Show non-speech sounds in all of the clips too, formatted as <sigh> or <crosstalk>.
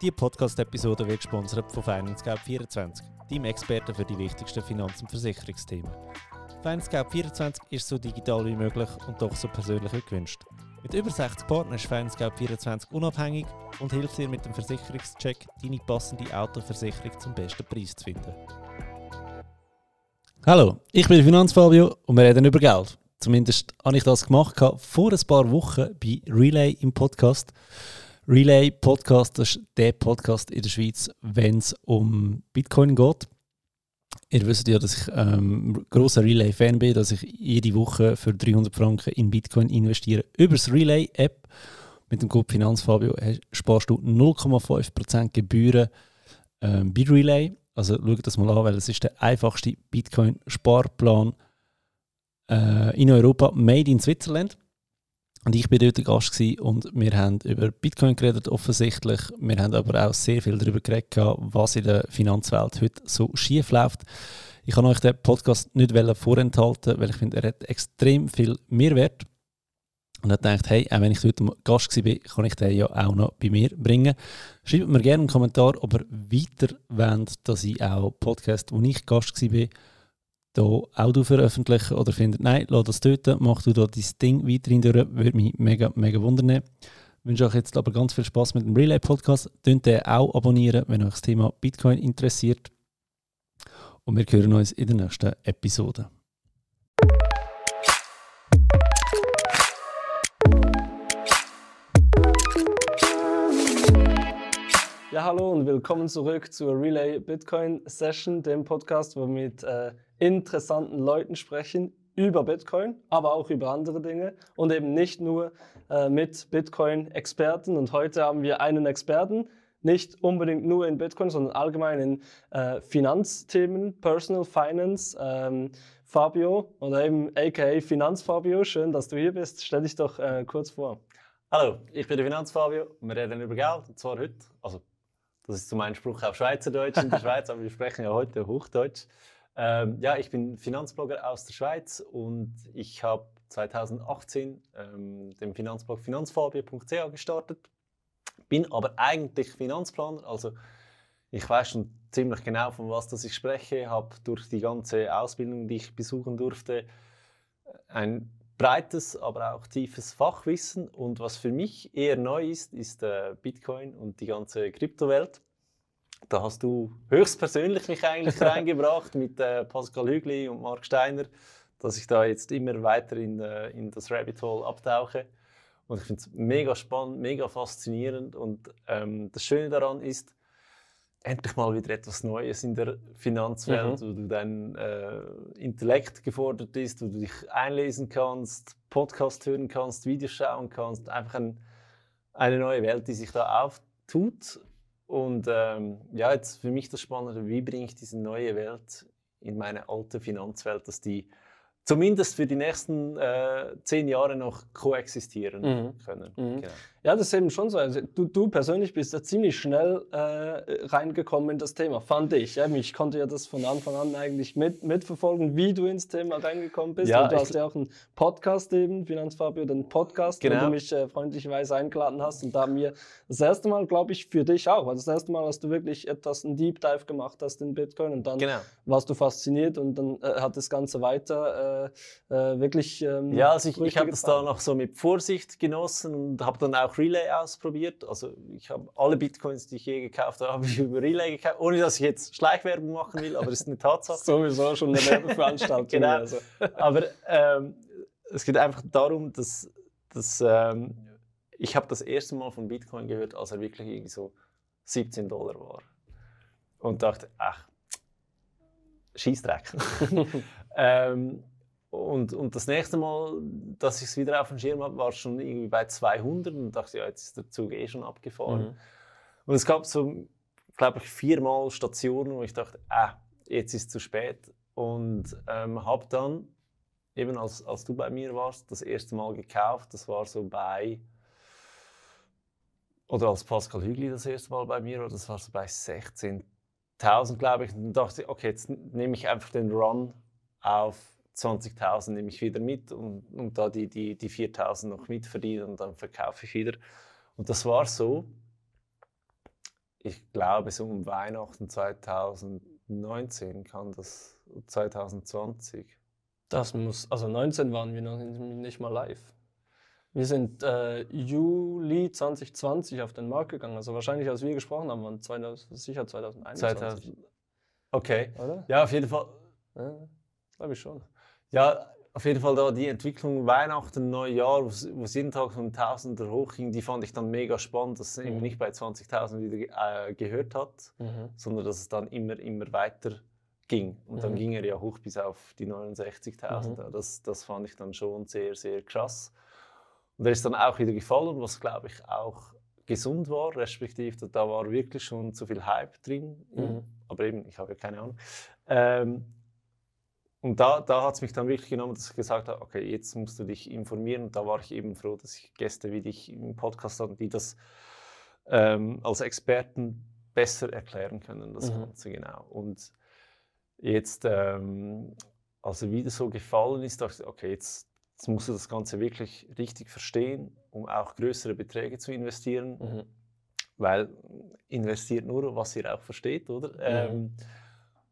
Diese Podcast-Episode wird gesponsert von FinanceGap24, deinem Experten für die wichtigsten Finanz- und Versicherungsthemen. FinanceGap24 ist so digital wie möglich und doch so persönlich wie gewünscht. Mit über 60 Partnern ist FinanceGap24 unabhängig und hilft dir mit dem Versicherungscheck, deine passende Autoversicherung zum besten Preis zu finden. Hallo, ich bin Finanzfabio und wir reden über Geld. Zumindest habe ich das gemacht vor ein paar Wochen bei Relay im Podcast. Relay Podcast das ist der Podcast in der Schweiz, wenn es um Bitcoin geht. Ihr wisst ja, dass ich ähm, großer Relay-Fan bin, dass ich jede Woche für 300 Franken in Bitcoin investiere. Über das Relay-App mit dem Code Finanzfabio sparst du 0,5% Gebühren ähm, bei Relay. Also schau das mal an, weil es ist der einfachste Bitcoin-Sparplan äh, in Europa, made in Switzerland. Und ich war dort Gast und wir haben über Bitcoin geredet, offensichtlich. Wir haben aber auch sehr viel darüber geredet, was in der Finanzwelt heute so schief läuft. Ich kann euch den Podcast nicht vorenthalten, weil ich finde, er hat extrem viel Mehrwert. Und ich dachte, hey, auch wenn ich heute Gast war, kann ich den ja auch noch bei mir bringen. Schreibt mir gerne einen Kommentar, ob ihr weiter wollt, dass ich auch Podcast, wo ich Gast war, da auch veröffentlichen oder findet, nein, lass das töten, mach du da dein Ding weiterhin durch, würde mich mega, mega wundern. Ich wünsche euch jetzt aber ganz viel Spaß mit dem Relay Podcast. Könnt den auch abonnieren, wenn euch das Thema Bitcoin interessiert. Und wir hören uns in der nächsten Episode. Ja, hallo und willkommen zurück zur Relay Bitcoin Session, dem Podcast, wo wir mit äh, interessanten Leuten sprechen über Bitcoin, aber auch über andere Dinge und eben nicht nur äh, mit Bitcoin-Experten. Und heute haben wir einen Experten, nicht unbedingt nur in Bitcoin, sondern allgemein in äh, Finanzthemen, Personal Finance. Ähm, Fabio oder eben aka Finanzfabio, schön, dass du hier bist. Stell dich doch äh, kurz vor. Hallo, ich bin der Finanzfabio. Wir reden über Geld, und zwar heute. Also das ist zum einen Spruch auf Schweizerdeutsch in der <laughs> Schweiz, aber wir sprechen ja heute Hochdeutsch. Ähm, ja, ich bin Finanzblogger aus der Schweiz und ich habe 2018 ähm, den Finanzblog finanzfabio.ch gestartet. Bin aber eigentlich Finanzplaner, also ich weiß schon ziemlich genau, von was das ich spreche, habe durch die ganze Ausbildung, die ich besuchen durfte, ein breites, aber auch tiefes Fachwissen. Und was für mich eher neu ist, ist äh, Bitcoin und die ganze Kryptowelt. Da hast du höchstpersönlich mich eigentlich <laughs> reingebracht mit äh, Pascal Hügli und Mark Steiner, dass ich da jetzt immer weiter in, äh, in das Rabbit Hole abtauche. Und ich finde es mega spannend, mega faszinierend. Und ähm, das Schöne daran ist, endlich mal wieder etwas Neues in der Finanzwelt, mhm. wo du dein äh, Intellekt gefordert ist, wo du dich einlesen kannst, Podcast hören kannst, Videos schauen kannst. Einfach ein, eine neue Welt, die sich da auftut. Und ähm, ja, jetzt für mich das Spannende, wie bringe ich diese neue Welt in meine alte Finanzwelt, dass die zumindest für die nächsten äh, zehn Jahre noch koexistieren mhm. können. Mhm. Genau. Ja, das ist eben schon so. Also, du, du persönlich bist ja ziemlich schnell äh, reingekommen in das Thema, fand ich. Ja, ich konnte ja das von Anfang an eigentlich mit, mitverfolgen, wie du ins Thema reingekommen bist. Ja, Und du hast ja auch einen Podcast eben, Finanzfabio, den Podcast, genau. wo du mich äh, freundlicherweise eingeladen hast. Und da wir das erste Mal, glaube ich, für dich auch, weil das erste Mal, dass du wirklich etwas, einen Deep Dive gemacht hast in Bitcoin und dann genau. warst du fasziniert und dann äh, hat das Ganze weiter äh, äh, wirklich. Ähm, ja, also ich, ich habe das da noch so mit Vorsicht genossen und habe dann auch Relay ausprobiert. Also ich habe alle Bitcoins, die ich je gekauft habe, <laughs> habe ich über Relay gekauft, ohne dass ich jetzt Schleichwerbung machen will, aber es ist eine Tatsache. <laughs> Sowieso schon eine Werbeveranstaltung. <laughs> genau. Also. Aber ähm, es geht einfach darum, dass, dass ähm, ich habe das erste Mal von Bitcoin gehört, als er wirklich irgendwie so 17 Dollar war. Und dachte, ach, Schießdreck. ähm, und, und das nächste Mal, dass ich es wieder auf dem Schirm habe, war es schon irgendwie bei 200 und dachte, ja, jetzt ist der Zug eh schon abgefahren. Mhm. Und es gab so, glaube ich, viermal Stationen, wo ich dachte, ah, jetzt ist es zu spät. Und ähm, habe dann, eben als, als du bei mir warst, das erste Mal gekauft. Das war so bei, oder als Pascal Hügli das erste Mal bei mir war, das war so bei 16.000, glaube ich. Und dann dachte ich, okay, jetzt nehme ich einfach den Run auf 20.000 nehme ich wieder mit und, und da die, die, die 4.000 noch mitverdienen und dann verkaufe ich wieder. Und das war so. ich glaube, so um Weihnachten 2019 kann das 2020. Das muss, also 19 waren wir noch nicht mal live. Wir sind äh, Juli 2020 auf den Markt gegangen. Also wahrscheinlich, als wir gesprochen haben, waren 2000, sicher 2021. 2000. Okay. Oder? Ja, auf jeden Fall. Ja, Glaube ich schon. Ja, auf jeden Fall da die Entwicklung Weihnachten, Neujahr, wo es jeden Tag von Tausender hochging, die fand ich dann mega spannend, dass es eben Mhm. nicht bei 20.000 wieder äh, gehört hat, sondern dass es dann immer, immer weiter ging. Und dann Mhm. ging er ja hoch bis auf die 69.000. Mhm. Das, das fand ich dann schon sehr, sehr krass. Und er ist dann auch wieder gefallen, was glaube ich auch gesund war, respektive da war wirklich schon zu viel Hype drin. Mhm. Aber eben, ich habe ja keine Ahnung. Ähm, und da, da hat es mich dann wirklich genommen, dass ich gesagt habe, okay, jetzt musst du dich informieren. Und da war ich eben froh, dass ich Gäste wie dich im Podcast hatte, die das ähm, als Experten besser erklären können, das Mhm. Ganze genau. Und jetzt, ähm, als er wieder so gefallen ist, dachte ich, okay, jetzt, jetzt musst du das Ganze wirklich richtig verstehen, um auch größere Beträge zu investieren Mhm. weil investiert nur, was ihr auch versteht, oder? Ähm,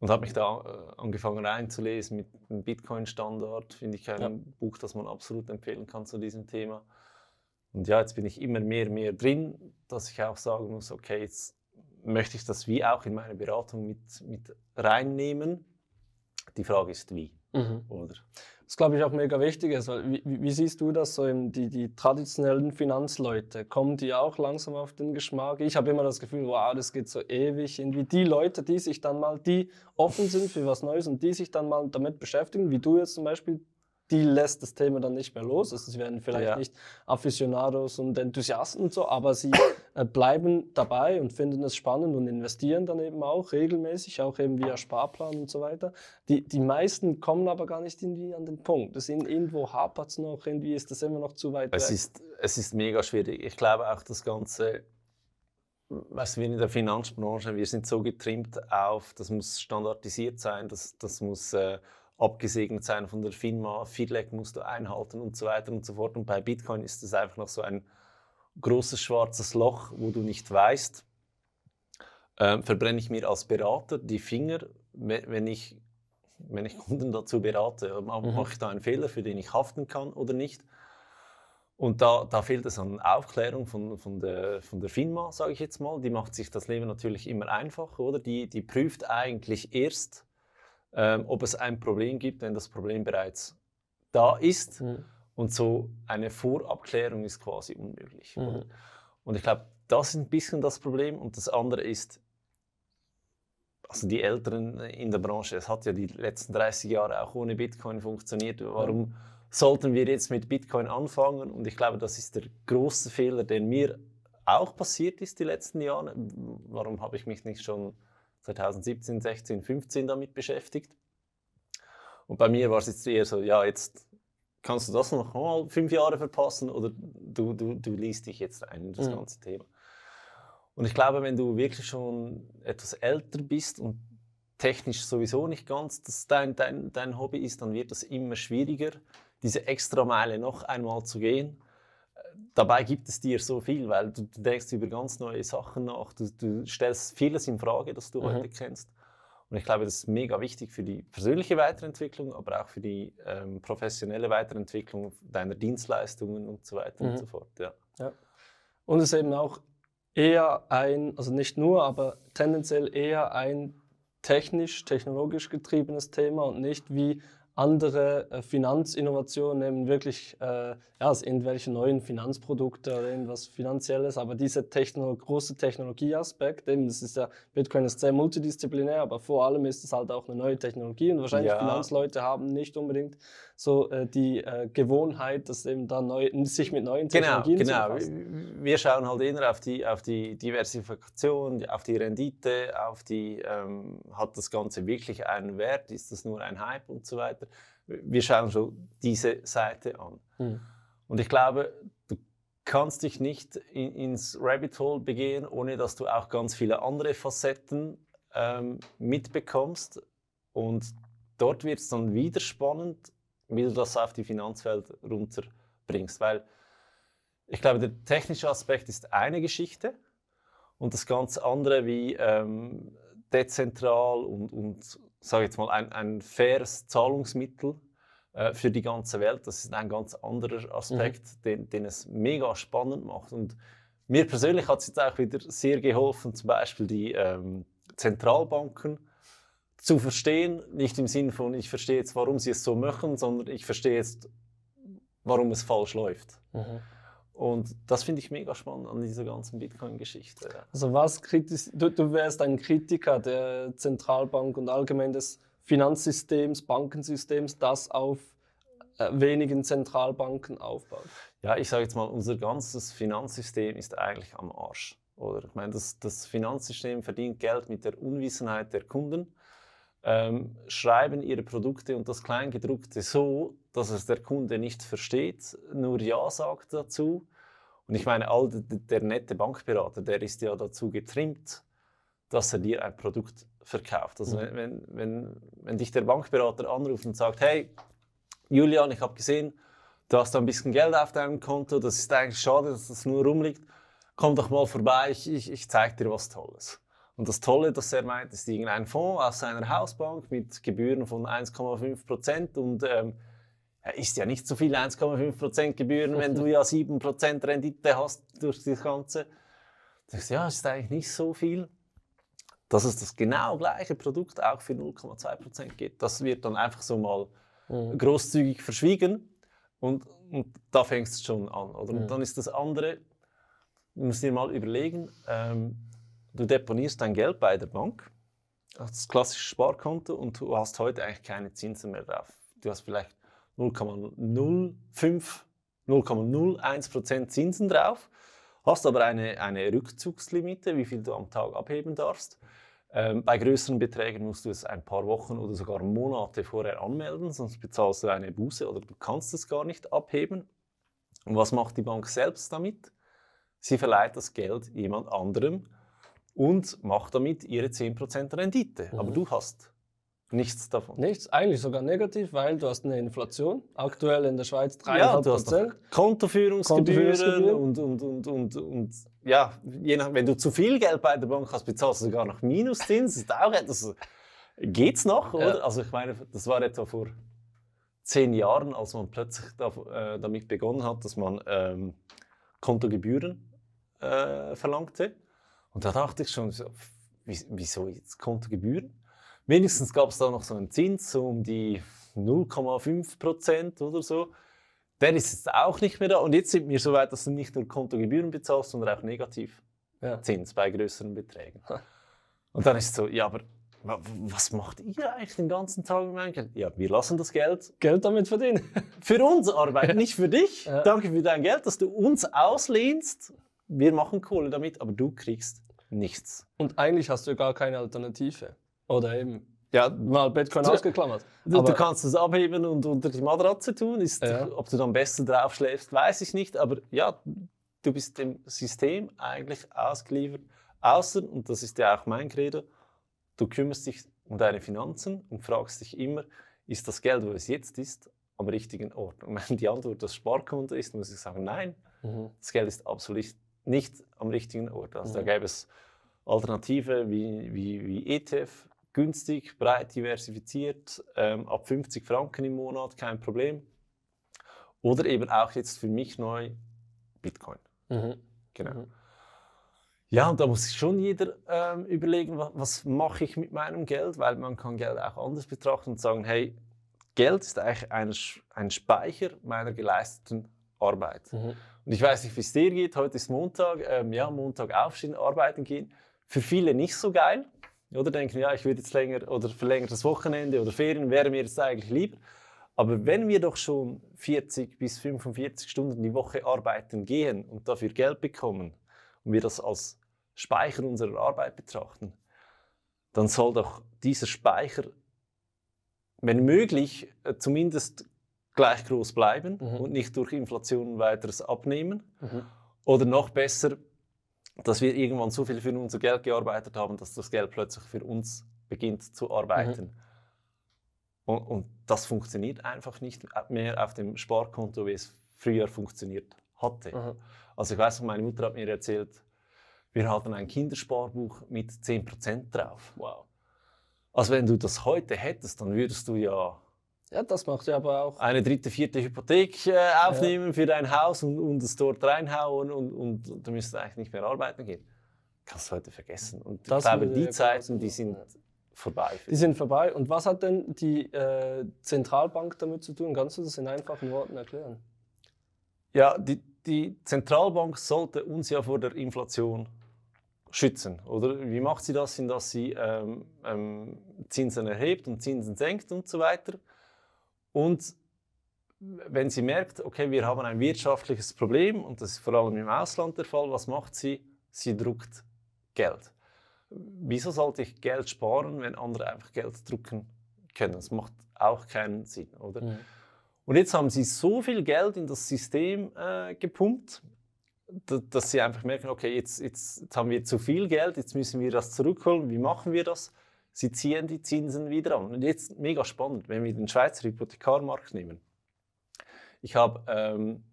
und habe mich da äh, angefangen reinzulesen mit dem Bitcoin-Standard, finde ich ein Ja. Buch, das man absolut empfehlen kann zu diesem Thema. Und ja, jetzt bin ich immer mehr, mehr drin, dass ich auch sagen muss, okay, jetzt möchte ich das wie auch in meine Beratung mit, mit reinnehmen. Die Frage ist wie, Mhm. oder? Das glaube ich auch mega wichtig ist, wie, wie siehst du das so die, die traditionellen Finanzleute? Kommen die auch langsam auf den Geschmack? Ich habe immer das Gefühl, wow, das geht so ewig. Irgendwie die Leute, die sich dann mal, die offen sind für was Neues und die sich dann mal damit beschäftigen, wie du jetzt zum Beispiel, die lässt das Thema dann nicht mehr los. Also sie werden vielleicht Ja. nicht Aficionados und Enthusiasten und so, aber sie äh, bleiben dabei und finden es spannend und investieren dann eben auch regelmäßig, auch eben via Sparplan und so weiter. Die, die meisten kommen aber gar nicht irgendwie an den Punkt. Das in, irgendwo hapert es noch, irgendwie ist das immer noch zu weit Es weg. ist, es ist mega schwierig. Ich glaube auch das Ganze, was wir in der Finanzbranche, wir sind so getrimmt auf, das muss standardisiert sein, das, das muss äh, abgesegnet sein von der FINMA, FIDLEG musst du einhalten und so weiter und so fort. Und bei Bitcoin ist es einfach noch so ein großes schwarzes Loch, wo du nicht weißt, ähm, verbrenne ich mir als Berater die Finger, we- wenn ich, wenn ich Kunden dazu berate, ma- Mhm. mache ich da einen Fehler, für den ich haften kann oder nicht. Und da, da fehlt es an Aufklärung von, von, der, von der FINMA, sage ich jetzt mal. Die macht sich das Leben natürlich immer einfacher, oder? Die, die prüft eigentlich erst, ähm, ob es ein Problem gibt, wenn das Problem bereits da ist. Mhm. Und so eine Vorabklärung ist quasi unmöglich. Mhm. Und ich glaube, das ist ein bisschen das Problem. Und das andere ist, also die Älteren in der Branche, es hat ja die letzten 30 Jahre auch ohne Bitcoin funktioniert. Warum sollten wir jetzt mit Bitcoin anfangen? Und ich glaube, das ist der große Fehler, der mir auch passiert ist die letzten Jahre. Warum habe ich mich nicht schon 2017, 16, 15 damit beschäftigt? Und bei mir war es jetzt eher so, ja, jetzt kannst du das noch mal fünf Jahre verpassen oder du, du, du liest dich jetzt ein in das Mhm. ganze Thema. Und ich glaube, wenn du wirklich schon etwas älter bist und technisch sowieso nicht ganz das dein, dein, dein Hobby ist, dann wird es immer schwieriger, diese extra Meile noch einmal zu gehen. Dabei gibt es dir so viel, weil du, du denkst über ganz neue Sachen nach, du, du stellst vieles in Frage, das du Mhm. heute kennst. Und ich glaube, das ist mega wichtig für die persönliche Weiterentwicklung, aber auch für die ähm, professionelle Weiterentwicklung deiner Dienstleistungen und so weiter Mhm. und so fort. Ja. Und es ist eben auch eher ein, also nicht nur, aber tendenziell eher ein technisch, technologisch getriebenes Thema und nicht wie andere äh, Finanzinnovationen eben wirklich, äh, ja, irgendwelche neuen Finanzprodukte oder irgendwas Finanzielles, aber dieser Techno große Technologieaspekt, eben, das ist ja, Bitcoin ist sehr multidisziplinär, aber vor allem ist es halt auch eine neue Technologie und wahrscheinlich Ja. Finanzleute haben nicht unbedingt so äh, die äh, Gewohnheit, dass eben da neu, sich mit neuen Genau, Technologien zu genau. befassen. Wir schauen halt eher auf die, auf die Diversifikation, auf die Rendite, auf die, ähm, hat das Ganze wirklich einen Wert, ist das nur ein Hype und so weiter. Wir schauen schon diese Seite an. Hm. Und ich glaube, du kannst dich nicht in, ins Rabbit Hole begehen, ohne dass du auch ganz viele andere Facetten ähm, mitbekommst. Und dort wird es dann wieder spannend, wie du das auf die Finanzwelt runterbringst. Weil ich glaube, der technische Aspekt ist eine Geschichte. und das ganz andere wie ähm, dezentral und, und sage jetzt mal ein, ein faires Zahlungsmittel äh, für die ganze Welt. Das ist ein ganz anderer Aspekt, mhm. den, den es mega spannend macht. Und mir persönlich hat es jetzt auch wieder sehr geholfen, zum Beispiel die ähm, Zentralbanken zu verstehen, nicht im Sinne von, ich verstehe jetzt, warum sie es so machen, sondern ich verstehe jetzt, warum es falsch läuft. Mhm. Und das finde ich mega spannend an dieser ganzen Bitcoin-Geschichte. Also was kritisch, du, du wärst ein Kritiker der Zentralbank und allgemein des Finanzsystems, Bankensystems, das auf äh, wenigen Zentralbanken aufbaut. Ja, ich sage jetzt mal, unser ganzes Finanzsystem ist eigentlich am Arsch. Oder ich meine, das, das Finanzsystem verdient Geld mit der Unwissenheit der Kunden ähm, schreiben ihre Produkte und das Kleingedruckte so, dass es der Kunde nicht versteht, nur Ja sagt dazu. Und ich meine, all der, der nette Bankberater, der ist ja dazu getrimmt, dass er dir ein Produkt verkauft. Also mhm. wenn, wenn, wenn dich der Bankberater anruft und sagt, hey, Julian, ich habe gesehen, du hast da ein bisschen Geld auf deinem Konto, das ist eigentlich schade, dass das nur rumliegt, komm doch mal vorbei, ich, ich, ich zeige dir was Tolles. Und das Tolle, das er meint, ist irgendein Fonds aus seiner Hausbank mit Gebühren von 1,5 Prozent und ähm, ist ja nicht so viel 1,5 Prozent Gebühren, wenn du ja 7 Prozent Rendite hast durch das Ganze. Du denkst, ja, ist eigentlich nicht so viel. Dass es das genau gleiche Produkt auch für 0,2 Prozent gibt, das wird dann einfach so mal mhm. großzügig verschwiegen und, und da fängst du schon an. Oder? Mhm. Und dann ist das andere, du musst dir mal überlegen, ähm, du deponierst dein Geld bei der Bank, das klassische Sparkonto, und du hast heute eigentlich keine Zinsen mehr drauf. Du hast vielleicht 0,05, 0,01% Zinsen drauf, hast aber eine, eine Rückzugslimite, wie viel du am Tag abheben darfst. Ähm, bei größeren Beträgen musst du es ein paar Wochen oder sogar Monate vorher anmelden, sonst bezahlst du eine Buße oder du kannst es gar nicht abheben. Und was macht die Bank selbst damit? Sie verleiht das Geld jemand anderem, und macht damit ihre 10% Rendite. Mhm. Aber du hast nichts davon. Nichts, eigentlich sogar negativ, weil du hast eine Inflation, aktuell in der Schweiz 3,5%. Ja, du hast Kontoführungsgebühren, Kontoführungsgebühren. Und, und, und, und, und ja, je nach, wenn du zu viel Geld bei der Bank hast, bezahlst du sogar noch Minuszins. ist auch etwas, geht's noch, oder? Ja. Also ich meine, das war etwa vor zehn Jahren, als man plötzlich da, äh, damit begonnen hat, dass man ähm, Kontogebühren äh, verlangte. Und da dachte ich schon, so, wieso jetzt Kontogebühren? Wenigstens gab es da noch so einen Zins, so um die 0,5 Prozent oder so. Der ist jetzt auch nicht mehr da. Und jetzt sind wir so weit, dass du nicht nur Kontogebühren bezahlst, sondern auch Negativzins ja. bei größeren Beträgen. <laughs> Und dann ist es so, ja, aber was macht ihr eigentlich den ganzen Tag mit meinem Geld? Ja, wir lassen das Geld. Geld damit verdienen. Für uns arbeiten, <laughs> nicht für dich. Ja. Danke für dein Geld, dass du uns auslehnst. Wir machen Kohle damit, aber du kriegst nichts. Und eigentlich hast du gar keine Alternative. Oder eben, ja, mal Bitcoin du, ausgeklammert. Du, du, kannst es abheben und unter die Matratze tun. Ist, ja. Ob du dann besser drauf schläfst, weiß ich nicht. Aber ja, du bist dem System eigentlich ausgeliefert. Außer, und das ist ja auch mein Credo, du kümmerst dich um deine Finanzen und fragst dich immer, ist das Geld, wo es jetzt ist, am richtigen Ort? Und <laughs> wenn die Antwort das Sparkonto ist, muss ich sagen, nein, mhm. das Geld ist absolut nicht am richtigen Ort. Also mhm. da gäbe es Alternative wie, wie, wie ETF, günstig, breit diversifiziert, ähm, ab 50 Franken im Monat, kein Problem. Oder eben auch jetzt für mich neu Bitcoin. Mhm. Genau. Mhm. Ja, und da muss sich schon jeder ähm, überlegen, was, was mache ich mit meinem Geld, weil man kann Geld auch anders betrachten und sagen, hey, Geld ist eigentlich ein, ein Speicher meiner geleisteten Arbeit. Mhm. Und ich weiß nicht, wie es dir geht. Heute ist Montag. Ähm, ja, Montag aufstehen, arbeiten gehen. Für viele nicht so geil. Oder denken, ja, ich würde jetzt länger oder verlängertes Wochenende oder Ferien wäre mir jetzt eigentlich lieber. Aber wenn wir doch schon 40 bis 45 Stunden die Woche arbeiten gehen und dafür Geld bekommen und wir das als Speicher unserer Arbeit betrachten, dann soll doch dieser Speicher, wenn möglich, äh, zumindest gleich groß bleiben mhm. und nicht durch Inflation weiteres abnehmen. Mhm. Oder noch besser, dass wir irgendwann so viel für unser Geld gearbeitet haben, dass das Geld plötzlich für uns beginnt zu arbeiten. Mhm. Und, und, das funktioniert einfach nicht mehr auf dem Sparkonto, wie es früher funktioniert hatte. Mhm. Also ich weiß, meine Mutter hat mir erzählt, wir hatten ein Kindersparbuch mit 10% drauf. Wow. Also wenn du das heute hättest, dann würdest du ja Ja, das macht ja aber auch. eine dritte, vierte Hypothek äh, aufnehmen für dein Haus und, und es dort reinhauen und, und du müsstest eigentlich nicht mehr arbeiten gehen. Kannst du heute vergessen. Und Das ich glaube, die ja Zeiten, die sind vorbei. Die sind vorbei. Und was hat denn die äh, Zentralbank damit zu tun? Kannst du das in einfachen Worten erklären? Ja, die, die Zentralbank sollte uns ja vor der Inflation schützen, oder? Wie macht sie das? Indem sie ähm, ähm, Zinsen erhebt und Zinsen senkt und so weiter. Und wenn sie merkt, okay, wir haben ein wirtschaftliches Problem, und das ist vor allem im Ausland der Fall, was macht sie? Sie druckt Geld. Wieso sollte ich Geld sparen, wenn andere einfach Geld drucken können? Das macht auch keinen Sinn, oder? Und jetzt haben sie so viel Geld in das System äh, gepumpt, da- dass sie einfach merken, okay, jetzt, jetzt, jetzt haben wir zu viel Geld, jetzt müssen wir das zurückholen. Wie machen wir das? Sie ziehen die Zinsen wieder an. Und jetzt mega spannend, wenn wir den Schweizer Hypothekarmarkt nehmen. Ich habe ähm,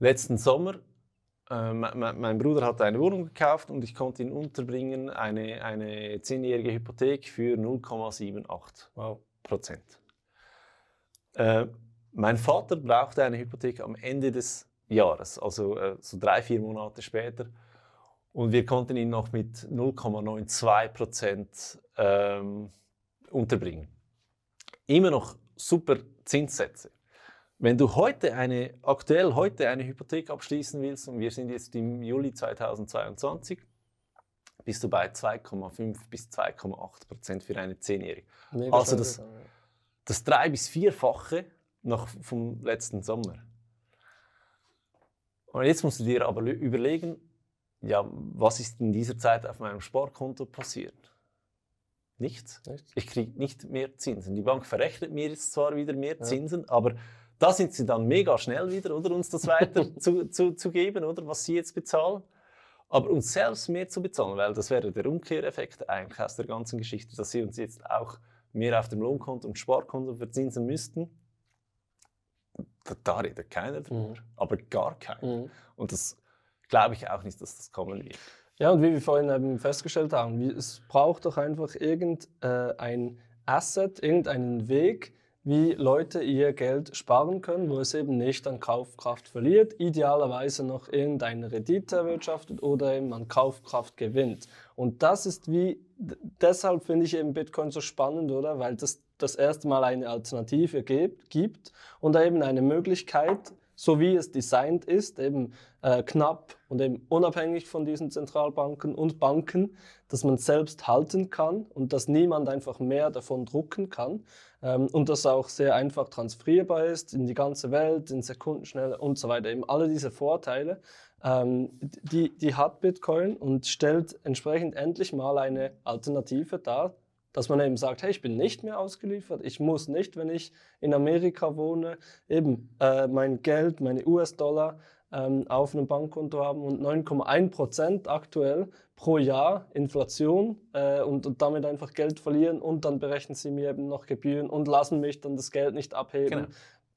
letzten Sommer, äh, me- me- mein Bruder hatte eine Wohnung gekauft und ich konnte ihn unterbringen, eine, eine zehnjährige Hypothek für 0,78 Wow. Prozent. Äh, mein Vater brauchte eine Hypothek am Ende des Jahres, also äh, so drei, vier Monate später. Und wir konnten ihn noch mit 0,92 Prozent ähm, unterbringen. Immer noch super Zinssätze. Wenn du heute eine, aktuell heute eine Hypothek abschließen willst, und wir sind jetzt im Juli 2022, bist du bei 2,5 bis 2,8 Prozent für eine Zehnjährige. Mega Also das-. Das drei- bis vierfache noch vom letzten Sommer. Und jetzt musst du dir aber überlegen, ja, was ist in dieser Zeit auf meinem Sparkonto passiert? Nichts. Nichts. Ich kriege nicht mehr Zinsen. Die Bank verrechnet mir jetzt zwar wieder mehr Ja. Zinsen, aber da sind sie dann mega schnell wieder, oder uns das weiter <laughs> zu, zu, zu geben, oder was sie jetzt bezahlen. Aber uns selbst mehr zu bezahlen, weil das wäre der Umkehreffekt eigentlich aus der ganzen Geschichte, dass sie uns jetzt auch mehr auf dem Lohnkonto und Sparkonto verzinsen müssten. Da, da redet keiner drüber, Mhm. aber gar keiner. Mhm. Und das glaube ich auch nicht, dass das kommen wird. Ja, und wie wir vorhin eben festgestellt haben, es braucht doch einfach irgendein äh, Asset, irgendeinen Weg, wie Leute ihr Geld sparen können, wo es eben nicht an Kaufkraft verliert, idealerweise noch irgendeine Rendite erwirtschaftet oder eben an Kaufkraft gewinnt. Und das ist wie, deshalb finde ich eben Bitcoin so spannend, oder? Weil das das erste Mal eine Alternative gibt, gibt und eben eine Möglichkeit, so wie es designt ist, eben äh, knapp und eben unabhängig von diesen Zentralbanken und Banken, dass man selbst halten kann und dass niemand einfach mehr davon drucken kann ähm, und das auch sehr einfach transferierbar ist in die ganze Welt, in Sekundenschnelle und so weiter. Eben alle diese Vorteile, ähm, die, die hat Bitcoin und stellt entsprechend endlich mal eine Alternative dar, dass man eben sagt, hey, ich bin nicht mehr ausgeliefert, ich muss nicht, wenn ich in Amerika wohne, eben äh, mein Geld, meine US-Dollar ähm, auf einem Bankkonto haben und 9,1 Prozent aktuell pro Jahr Inflation äh, und, und damit einfach Geld verlieren und dann berechnen sie mir eben noch Gebühren und lassen mich dann das Geld nicht abheben. Genau.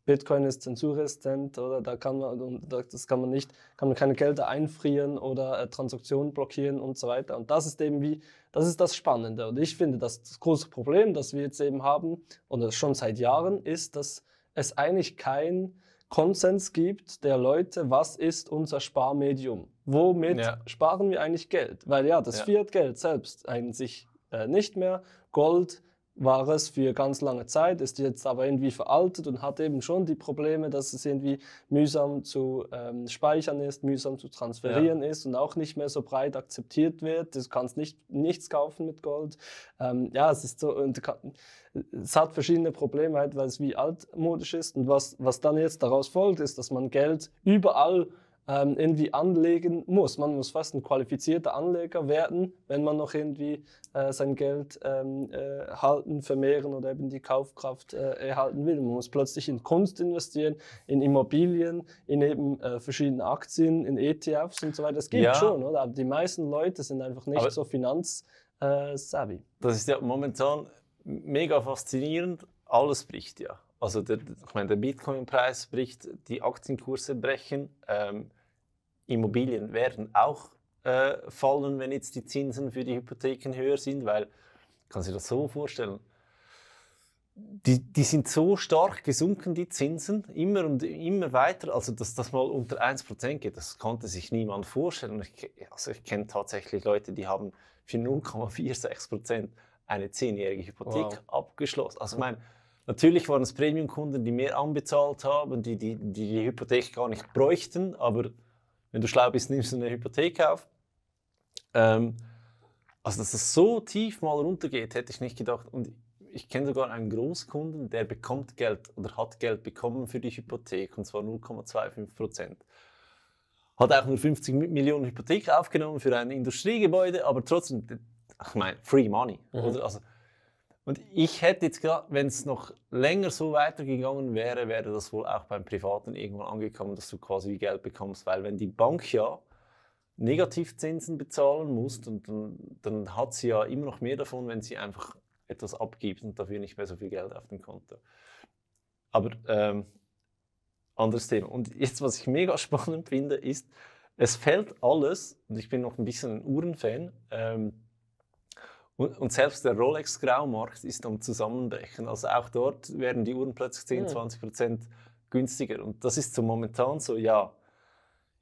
Bitcoin ist zensurresistent oder da kann man das kann man nicht, kann man keine Gelder einfrieren oder äh, Transaktionen blockieren und so weiter. Und das ist eben wie, das ist das Spannende. Und ich finde, dass das große Problem, das wir jetzt eben haben, oder schon seit Jahren, ist, dass es eigentlich kein Konsens gibt der Leute, was ist unser Sparmedium? Womit Ja. sparen wir eigentlich Geld? Weil ja, das Ja. Fiat-Geld selbst eigentlich äh, nicht mehr. Gold war es für ganz lange Zeit, ist jetzt aber irgendwie veraltet und hat eben schon die Probleme, dass es irgendwie mühsam zu ähm, speichern ist, mühsam zu transferieren ist und auch nicht mehr so breit akzeptiert wird. Du kannst nicht, nichts kaufen mit Gold. Ähm, ja, es ist so, und es hat verschiedene Probleme, halt, weil es wie altmodisch ist. Und was, was dann jetzt daraus folgt, ist, dass man Geld überall ähm, irgendwie anlegen muss. Man muss fast ein qualifizierter Anleger werden, wenn man noch irgendwie äh, sein Geld ähm, äh, halten, vermehren oder eben die Kaufkraft äh, erhalten will. Man muss plötzlich in Kunst investieren, in Immobilien, in eben äh, verschiedene Aktien, in ETFs und so weiter. Das gibt Ja. schon, oder? Aber die meisten Leute sind einfach nicht Aber- so finanzsavvy. Das ist ja momentan mega faszinierend. Alles bricht ja. Also der, ich meine, der Bitcoin-Preis bricht, die Aktienkurse brechen, ähm, Immobilien werden auch äh, fallen, wenn jetzt die Zinsen für die Hypotheken höher sind, weil, kann sich das so vorstellen, die, die sind so stark gesunken, die Zinsen, immer und immer weiter, also dass das mal unter 1% geht, das konnte sich niemand vorstellen. Ich, also ich kenne tatsächlich Leute, die haben für 0,46% eine zehnjährige Hypothek wow. abgeschlossen. Also ich meine, natürlich waren es Premium-Kunden, die mehr anbezahlt haben, die die, die die Hypothek gar nicht bräuchten, aber wenn du schlau bist, nimmst du eine Hypothek auf. Ähm, also dass es so tief mal runtergeht, hätte ich nicht gedacht. Und ich kenne sogar einen Großkunden, der bekommt Geld oder hat Geld bekommen für die Hypothek, und zwar 0,25 Prozent. Hat auch nur 50 Millionen Hypothek aufgenommen für ein Industriegebäude, aber trotzdem, ich meine, Free Money. Mhm. Oder? Also, und ich hätte jetzt gedacht, wenn es noch länger so weitergegangen wäre, wäre das wohl auch beim Privaten irgendwann angekommen, dass du quasi wie Geld bekommst. Weil wenn die Bank ja Negativzinsen bezahlen muss, und dann, dann hat sie ja immer noch mehr davon, wenn sie einfach etwas abgibt und dafür nicht mehr so viel Geld auf dem Konto. Aber ähm, anderes Thema. Und jetzt, was ich mega <laughs> spannend finde, ist, es fällt alles, und ich bin noch ein bisschen ein Uhrenfan, ähm, und, und, selbst der Rolex-Graumarkt ist am Zusammenbrechen. Also auch dort werden die Uhren plötzlich 10, 20 Prozent günstiger. Und das ist so momentan so, ja,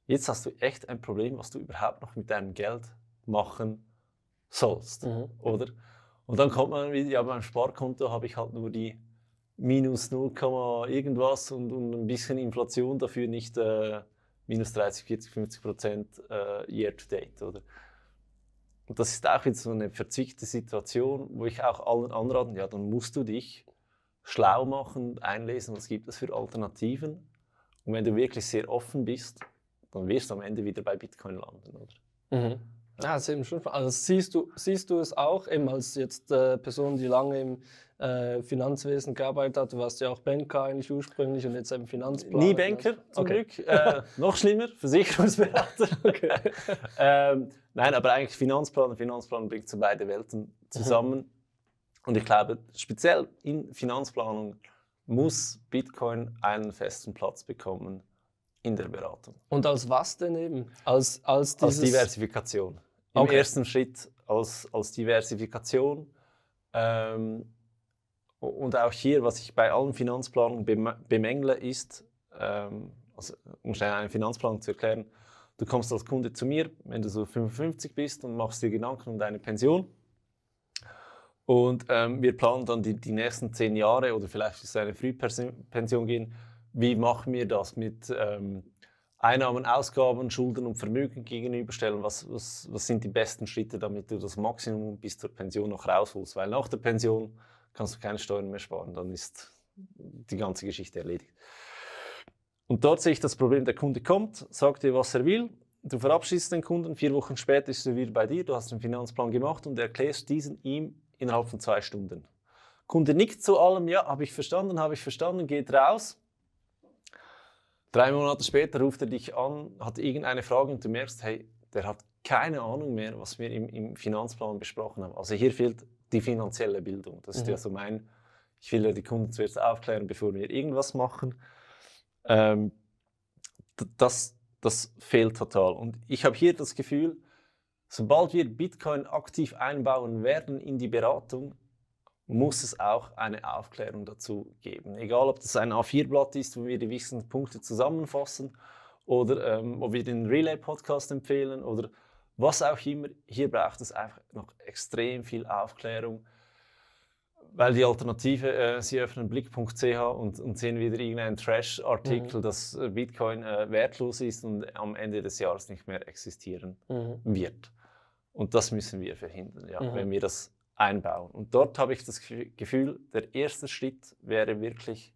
jetzt hast du echt ein Problem, was du überhaupt noch mit deinem Geld machen sollst, mhm. oder? Und dann kommt man wieder, ja, beim Sparkonto habe ich halt nur die minus 0, irgendwas und, und ein bisschen Inflation dafür nicht äh, minus 30, 40, 50 Prozent äh, year to date, oder? Und das ist auch wieder so eine verzwickte Situation, wo ich auch allen anraten, ja, dann musst du dich schlau machen, einlesen, was gibt es für Alternativen. Und wenn du wirklich sehr offen bist, dann wirst du am Ende wieder bei Bitcoin landen, oder? Mhm. Ja, das ist eben schon. Also siehst du, siehst du es auch, eben als jetzt äh, Person, die lange im äh, Finanzwesen gearbeitet hat. Du warst ja auch Banker eigentlich ursprünglich und jetzt eben Finanzplaner. Nie Banker, zum okay. Glück. Äh, <laughs> noch schlimmer, Versicherungsberater. <laughs> okay. <laughs> ähm, nein, aber eigentlich Finanzplan Finanzplanung bringt so beide Welten zusammen. Mhm. Und ich glaube, speziell in Finanzplanung muss Bitcoin einen festen Platz bekommen in der Beratung. Und als was denn eben? Als, als, als Diversifikation. Im okay. ersten Schritt als, als Diversifikation. Ähm, und auch hier, was ich bei allen Finanzplanungen bemängle, ist, ähm, also, um schnell eine Finanzplanung zu erklären, du kommst als Kunde zu mir, wenn du so 55 bist und machst dir Gedanken um deine Pension. Und ähm, wir planen dann die, die nächsten zehn Jahre oder vielleicht ist eine Frühpension gehen, wie machen wir das mit ähm, Einnahmen, Ausgaben, Schulden und Vermögen gegenüberstellen? Was, was, was sind die besten Schritte, damit du das Maximum bis zur Pension noch rausholst? Weil nach der Pension kannst du keine Steuern mehr sparen, dann ist die ganze Geschichte erledigt. Und dort sehe ich das Problem, der Kunde kommt, sagt dir, was er will, du verabschiedest den Kunden, vier Wochen später ist er wieder bei dir, du hast einen Finanzplan gemacht und erklärst diesen ihm innerhalb von zwei Stunden. Kunde nickt zu allem, ja, habe ich verstanden, habe ich verstanden, geht raus, Drei Monate später ruft er dich an, hat irgendeine Frage und du merkst, hey, der hat keine Ahnung mehr, was wir im, im Finanzplan besprochen haben. Also hier fehlt die finanzielle Bildung. Das mhm. ist ja so mein, ich will ja die Kunden zuerst aufklären, bevor wir irgendwas machen. Ähm, das, das fehlt total. Und ich habe hier das Gefühl, sobald wir Bitcoin aktiv einbauen werden in die Beratung, muss es auch eine Aufklärung dazu geben. Egal, ob das ein A4-Blatt ist, wo wir die wichtigsten Punkte zusammenfassen oder ähm, ob wir den Relay-Podcast empfehlen oder was auch immer. Hier braucht es einfach noch extrem viel Aufklärung, weil die Alternative, äh, Sie öffnen blick.ch und, und, sehen wieder irgendeinen Trash-Artikel, mhm. dass äh, Bitcoin äh, wertlos ist und am Ende des Jahres nicht mehr existieren mhm. wird. Und das müssen wir verhindern, ja, mhm. wenn wir das einbauen. Und dort habe ich das Gefühl, der erste Schritt wäre wirklich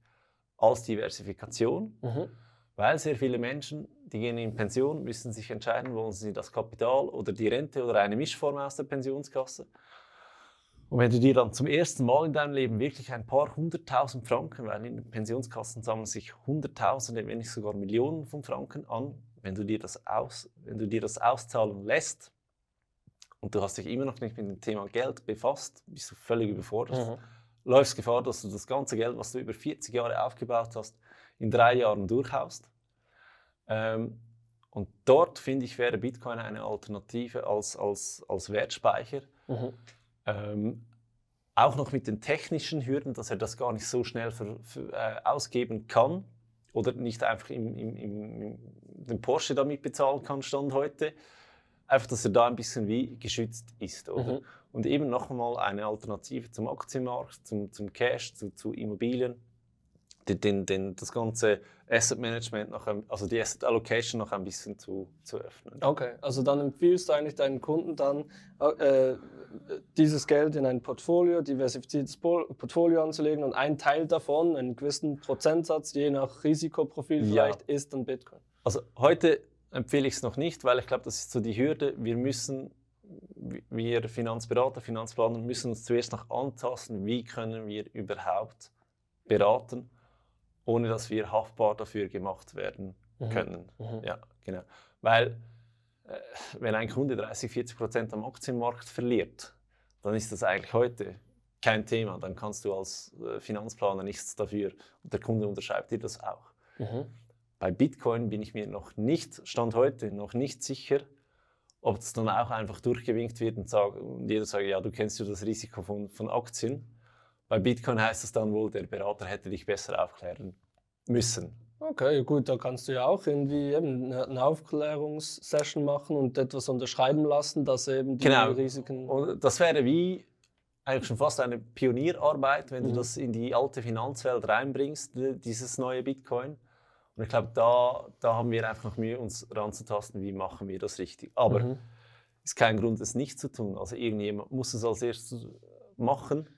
als Diversifikation, mhm. Weil sehr viele Menschen, die gehen in Pension, müssen sich entscheiden, wollen sie das Kapital oder die Rente oder eine Mischform aus der Pensionskasse. Und wenn du dir dann zum ersten Mal in deinem Leben wirklich ein paar hunderttausend Franken, weil in den Pensionskassen sammeln sich Hunderttausende, wenn nicht sogar Millionen von Franken an, wenn du dir das, aus, wenn du dir das auszahlen lässt, und du hast dich immer noch nicht mit dem Thema Geld befasst, bist du völlig überfordert. Mhm. Läufst Gefahr, dass du das ganze Geld, was du über 40 Jahre aufgebaut hast, in drei Jahren durchhaust. Ähm, Und dort finde ich, wäre Bitcoin eine Alternative als, als, als Wertspeicher. Mhm. Ähm, auch noch mit den technischen Hürden, dass er das gar nicht so schnell für, für, äh, ausgeben kann oder nicht einfach im, im, im, den Porsche damit bezahlen kann, Stand heute. Einfach, dass er da ein bisschen wie geschützt ist. Oder? Mhm. Und eben noch einmal eine Alternative zum Aktienmarkt, zum, zum Cash, zu, zu Immobilien. Den, den, das ganze Asset Management, noch ein, also die Asset Allocation noch ein bisschen zu, zu öffnen. Okay, also dann empfiehlst du eigentlich deinen Kunden dann, äh, dieses Geld in ein Portfolio, diversifiziertes Portfolio anzulegen und ein Teil davon, einen gewissen Prozentsatz, je nach Risikoprofil Ja. vielleicht, ist dann Bitcoin. Also heute empfehle ich es noch nicht, weil ich glaube, das ist so die Hürde. Wir müssen, wir Finanzberater, Finanzplaner müssen uns zuerst noch antasten, wie können wir überhaupt beraten, ohne dass wir haftbar dafür gemacht werden Mhm. können. Mhm. Ja, genau. Weil äh, wenn ein Kunde 30, 40 Prozent am Aktienmarkt verliert, dann ist das eigentlich heute kein Thema. Dann kannst du als äh, Finanzplaner nichts dafür und der Kunde unterschreibt dir das auch. Mhm. Bei Bitcoin bin ich mir noch nicht, Stand heute, noch nicht sicher, ob es dann auch einfach durchgewinkt wird und, sag, und jeder sagt, ja, du kennst ja das Risiko von, von Aktien. Bei Bitcoin heißt es dann wohl, der Berater hätte dich besser aufklären müssen. Okay, gut, da kannst du ja auch irgendwie eben eine Aufklärungssession machen und etwas unterschreiben lassen, dass eben die Genau. Risiken. Und das wäre wie eigentlich schon fast eine Pionierarbeit, wenn Mhm. du das in die alte Finanzwelt reinbringst, die- dieses neue Bitcoin. Und ich glaube, da, da haben wir einfach noch Mühe, uns ranzutasten, wie machen wir das richtig. Aber Mhm. ist kein Grund, es nicht zu tun. Also irgendjemand muss es als erstes machen.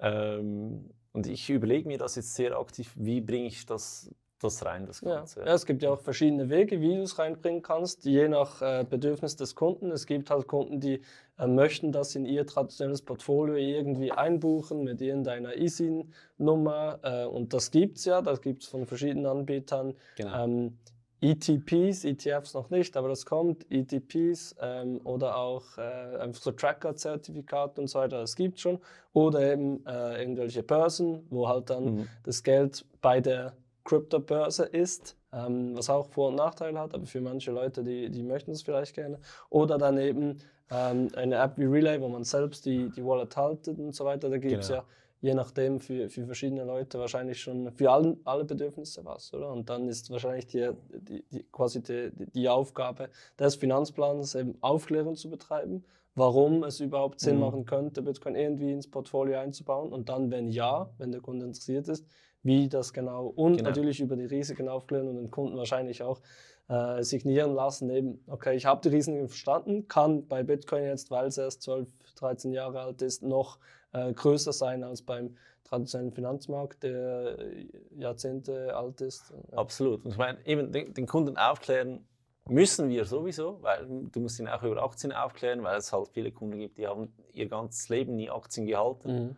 Ähm, und ich überlege mir das jetzt sehr aktiv, wie bringe ich das, das rein, das Ja. Ganze. ja, es gibt ja auch verschiedene Wege, wie du es reinbringen kannst, je nach äh, Bedürfnis des Kunden. Es gibt halt Kunden, die äh, möchten das in ihr traditionelles Portfolio irgendwie einbuchen mit irgendeiner ISIN-Nummer. Äh, und das gibt es ja, das gibt es von verschiedenen Anbietern. Genau. Ähm, ETPs, ETFs noch nicht, aber das kommt, ETPs ähm, oder auch äh, einfach so Tracker-Zertifikate und so weiter, das gibt schon. Oder eben äh, irgendwelche Börsen, wo halt dann Mhm. das Geld bei der Kryptobörse ist, ähm, was auch Vor- und Nachteile hat, aber für manche Leute, die, die möchten es vielleicht gerne. Oder dann eben ähm, eine App wie Relay, wo man selbst die, die Wallet haltet und so weiter. Da gibt es Genau. ja je nachdem für, für verschiedene Leute wahrscheinlich schon für allen, alle Bedürfnisse was, oder? Und dann ist wahrscheinlich die, die, die, quasi die, die Aufgabe des Finanzplans eben Aufklärung zu betreiben, warum es überhaupt Sinn Mhm. machen könnte, Bitcoin irgendwie ins Portfolio einzubauen und dann, wenn ja, wenn der Kunde interessiert ist, wie das genau und Genau. natürlich über die Risiken aufklären und den Kunden wahrscheinlich auch äh, signieren lassen, eben, okay, ich habe die Risiken verstanden, kann bei Bitcoin jetzt, weil es erst 12, 13 Jahre alt ist, noch äh, größer sein als beim traditionellen Finanzmarkt, der äh, Jahrzehnte alt ist. Absolut. Und ich meine, eben den, den Kunden aufklären müssen wir sowieso, weil du musst ihn auch über Aktien aufklären, weil es halt viele Kunden gibt, die haben ihr ganzes Leben nie Aktien gehalten. Mhm.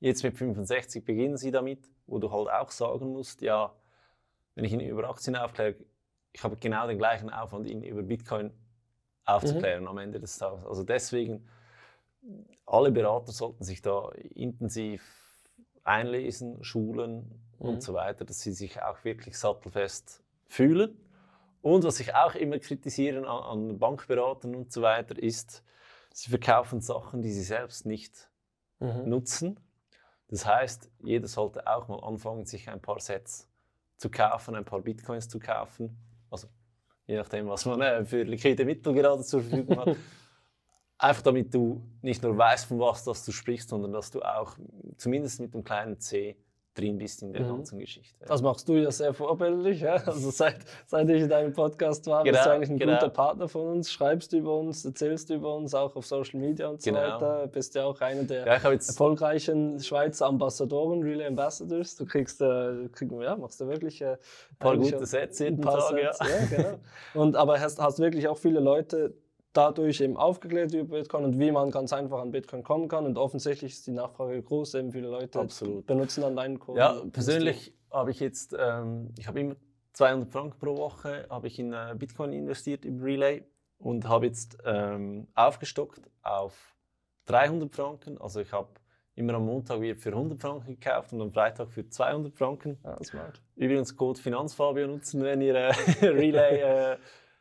Jetzt mit 65 beginnen sie damit, wo du halt auch sagen musst, ja, wenn ich ihn über Aktien aufkläre, ich habe genau den gleichen Aufwand, ihn über Bitcoin aufzuklären am Ende des Tages. Also deswegen, alle Berater sollten sich da intensiv einlesen, schulen Mhm. und so weiter, dass sie sich auch wirklich sattelfest fühlen. Und was ich auch immer kritisiere an, an Bankberatern und so weiter, ist, sie verkaufen Sachen, die sie selbst nicht Mhm. nutzen. Das heißt, jeder sollte auch mal anfangen, sich ein paar Sets zu kaufen, ein paar Bitcoins zu kaufen. Je nachdem, was man äh, für liquide Mittel gerade zur Verfügung hat. <laughs> Einfach damit du nicht nur weißt, von was das du sprichst, sondern dass du auch zumindest mit dem kleinen C drin bist in der Mhm. ganzen Geschichte. Das machst du ja sehr vorbildlich. Ja? Also seit, seit ich in deinem Podcast war, bist Genau, du eigentlich ein genau. guter Partner von uns, schreibst über uns, erzählst über uns, auch auf Social Media und so Genau. weiter. Bist ja auch einer der Ja, erfolgreichen Schweizer Ambassadoren, Relay Ambassadors. Du kriegst, äh, krieg, ja, machst du wirklich äh, ein paar gute ein jeden paar Tag. Ja. Sets, ja, genau. Und aber hast, hast wirklich auch viele Leute dadurch eben aufgeklärt über Bitcoin und wie man ganz einfach an Bitcoin kommen kann. Und offensichtlich ist die Nachfrage groß, eben viele Leute Absolut. benutzen dann deinen Code. Ja, persönlich habe ich jetzt, ähm, ich habe immer 200 Franken pro Woche habe ich in äh, Bitcoin investiert im Relay und habe jetzt ähm, aufgestockt auf 300 Franken. Also ich habe immer am Montag wieder für 100 Franken gekauft und am Freitag für 200 Franken. Ja. Übrigens Code Finanzfabio nutzen, wenn ihr äh, <laughs> Relay äh,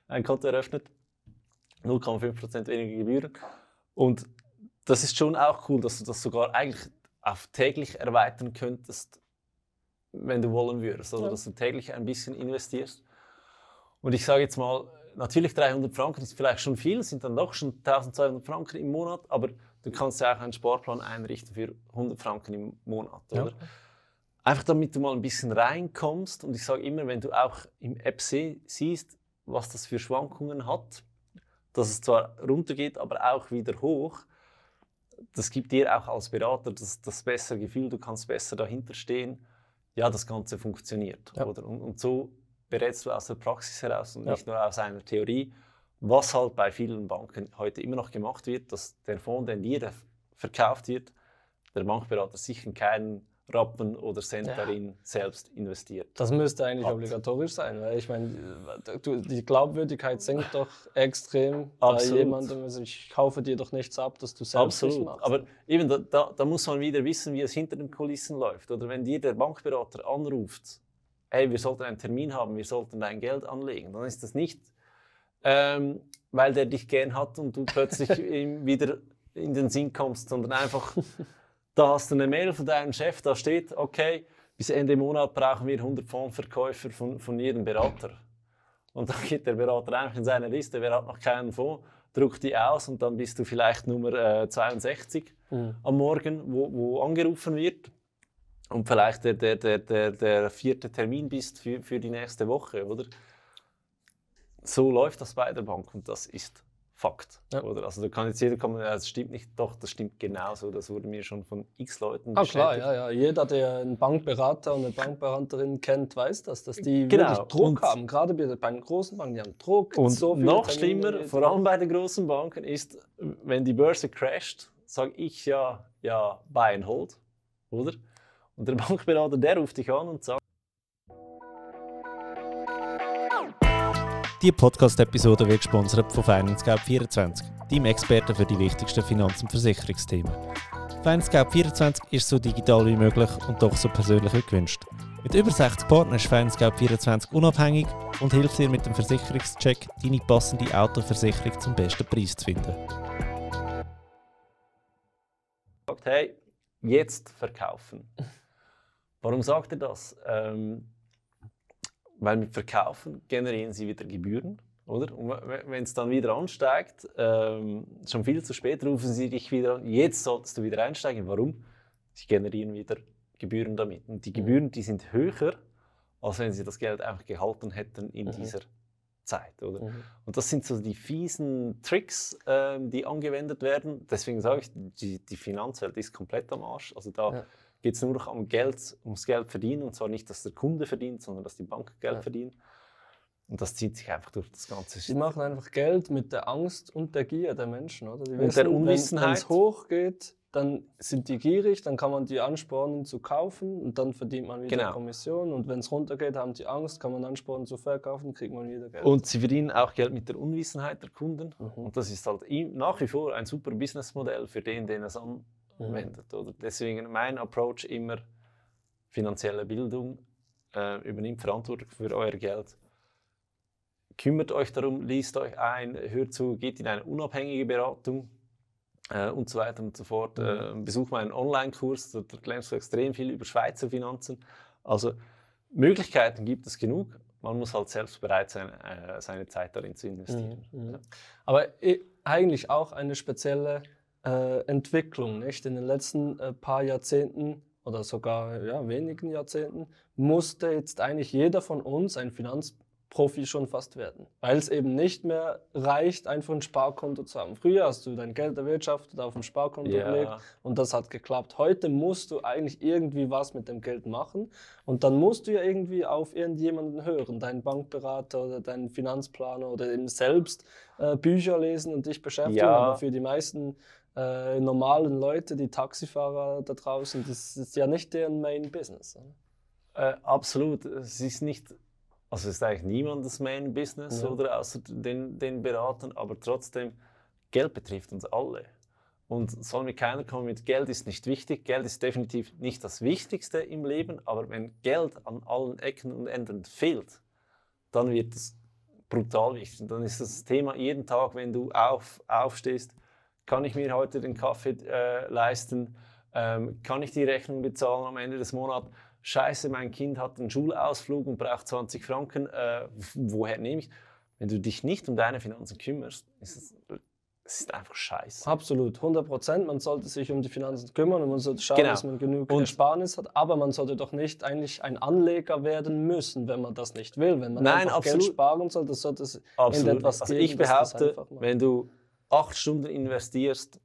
ein Konto eröffnet. 0,5% weniger Gebühren. Und das ist schon auch cool, dass du das sogar eigentlich auf täglich erweitern könntest, wenn du wollen würdest. Oder ja. dass du täglich ein bisschen investierst. Und ich sage jetzt mal, natürlich 300 Franken ist vielleicht schon viel, sind dann doch schon 1200 Franken im Monat, aber du kannst ja auch einen Sportplan einrichten für 100 Franken im Monat, oder? Ja. Einfach damit du mal ein bisschen reinkommst. Und ich sage immer, wenn du auch im App siehst, was das für Schwankungen hat, dass es zwar runtergeht, aber auch wieder hoch, das gibt dir auch als Berater das, das bessere Gefühl, du kannst besser dahinter stehen, ja, das Ganze funktioniert. Ja. Oder? Und, und, so berätst du aus der Praxis heraus und ja. nicht nur aus einer Theorie, was halt bei vielen Banken heute immer noch gemacht wird, dass der Fonds, den dir verkauft wird, der Bankberater sicher keinen Rappen oder Cent ja. darin selbst investiert. Das müsste eigentlich hat. obligatorisch sein, weil ich meine, die Glaubwürdigkeit senkt doch extrem Absolut. bei jemandem. Also ich kaufe dir doch nichts ab, dass du selbst Absolut. machst. Aber eben, da, da, da, muss man wieder wissen, wie es hinter den Kulissen läuft. Oder wenn dir der Bankberater anruft, hey, wir sollten einen Termin haben, wir sollten dein Geld anlegen, dann ist das nicht, ähm, weil der dich gern hat und du plötzlich <laughs> wieder in den Sinn kommst, sondern einfach Da hast du eine Mail von deinem Chef, da steht, okay, bis Ende Monat brauchen wir 100 Fondsverkäufer von, von jedem Berater. Und dann geht der Berater einfach in seine Liste, wer hat noch keinen Fonds, druckt die aus und dann bist du vielleicht Nummer äh, 62 mhm. am Morgen, wo, wo angerufen wird und vielleicht der, der, der, der, der vierte Termin bist für, für die nächste Woche, oder? So läuft das bei der Bank und das ist Fakt. Ja. Oder? Also da kann jetzt jeder kommen, das stimmt nicht, doch, das stimmt genauso. Das wurde mir schon von x Leuten ah, klar, ja, ja. Jeder, der einen Bankberater und eine Bankberaterin kennt, weiß das, dass die genau. wirklich Druck und haben. Gerade bei den großen Banken, die haben Druck. Und so noch schlimmer, vor allem bei den großen Banken, ist, wenn die Börse crasht, sage ich ja, ja, buy and hold, oder? Und der Bankberater, der ruft dich an und sagt, Die Podcast-Episode wird gesponsert von FinanceGap24, deinem Experten für die wichtigsten Finanz- und Versicherungsthemen. FinanceGap24 ist so digital wie möglich und doch so persönlich wie gewünscht. Mit über 60 Partnern ist FinanceGap24 unabhängig und hilft dir mit dem Versicherungscheck, deine passende Autoversicherung zum besten Preis zu finden. Hey, jetzt verkaufen. Warum sagt er das? Ähm, weil mit Verkaufen generieren sie wieder Gebühren, oder? Und wenn es dann wieder ansteigt, ähm, schon viel zu spät, rufen sie dich wieder an, jetzt solltest du wieder einsteigen. Warum? Sie generieren wieder Gebühren damit. Und die mhm. Gebühren, die sind höher, als wenn sie das Geld einfach gehalten hätten in mhm. dieser Zeit. Oder? Mhm. Und das sind so die fiesen Tricks, ähm, die angewendet werden. Deswegen sage ich, die, die Finanzwelt ist komplett am Arsch. Also da ja geht es nur noch um Geld, ums Geld verdienen. Und zwar nicht, dass der Kunde verdient, sondern dass die Bank Geld ja. verdient. Und das zieht sich einfach durch das ganze System. Die machen einfach Geld mit der Angst und der Gier der Menschen. Oder? Die und wissen, der Unwissenheit. Wenn es hochgeht, dann sind die gierig, dann kann man die anspornen zu kaufen und dann verdient man wieder genau. Kommission. Und wenn es runtergeht, haben die Angst, kann man anspornen zu verkaufen, kriegt man wieder Geld. Und sie verdienen auch Geld mit der Unwissenheit der Kunden. Mhm. Und das ist halt nach wie vor ein super Businessmodell für den, den es an, wendet. Oder? Deswegen mein Approach immer finanzielle Bildung, äh, übernimmt Verantwortung für euer Geld. Kümmert euch darum, liest euch ein, hört zu, geht in eine unabhängige Beratung äh, und so weiter und so fort. Äh, besucht meinen Online-Kurs, da lernst du extrem viel über Schweizer Finanzen. Also Möglichkeiten gibt es genug. Man muss halt selbst bereit sein, äh, seine Zeit darin zu investieren. Mhm, mhm. Ja. Aber äh, eigentlich auch eine spezielle äh, Entwicklung. Nicht? In den letzten äh, paar Jahrzehnten oder sogar ja, wenigen Jahrzehnten musste jetzt eigentlich jeder von uns ein Finanzprofi schon fast werden, weil es eben nicht mehr reicht, einfach ein Sparkonto zu haben. Früher hast du dein Geld erwirtschaftet, auf dem Sparkonto ja. gelegt und das hat geklappt. Heute musst du eigentlich irgendwie was mit dem Geld machen und dann musst du ja irgendwie auf irgendjemanden hören, deinen Bankberater oder deinen Finanzplaner oder eben selbst äh, Bücher lesen und dich beschäftigen. Ja. Aber für die meisten äh, normalen Leute, die Taxifahrer da draußen, das ist ja nicht deren Main Business. Äh, absolut. Es ist nicht, also ist eigentlich niemandes Main Business ja. oder außer den, den Beratern, aber trotzdem, Geld betrifft uns alle. Und soll mir keiner kommen mit Geld ist nicht wichtig. Geld ist definitiv nicht das Wichtigste im Leben, aber wenn Geld an allen Ecken und Enden fehlt, dann wird es brutal wichtig. Und dann ist das Thema jeden Tag, wenn du auf, aufstehst, kann ich mir heute den Kaffee äh, leisten? Ähm, kann ich die Rechnung bezahlen am Ende des Monats? Scheiße, mein Kind hat einen Schulausflug und braucht 20 Franken. Äh, woher nehme ich? Wenn du dich nicht um deine Finanzen kümmerst, ist es, es ist einfach scheiße. Absolut, 100 Prozent. Man sollte sich um die Finanzen kümmern und man sollte schauen, Genau. dass man genug Und- Ersparnis hat. Aber man sollte doch nicht eigentlich ein Anleger werden müssen, wenn man das nicht will. Wenn man Nein, einfach absolut. Geld sparen soll, das sollte es in Absolut. etwas also geben, ich behaupte, wenn du acht Stunden investierst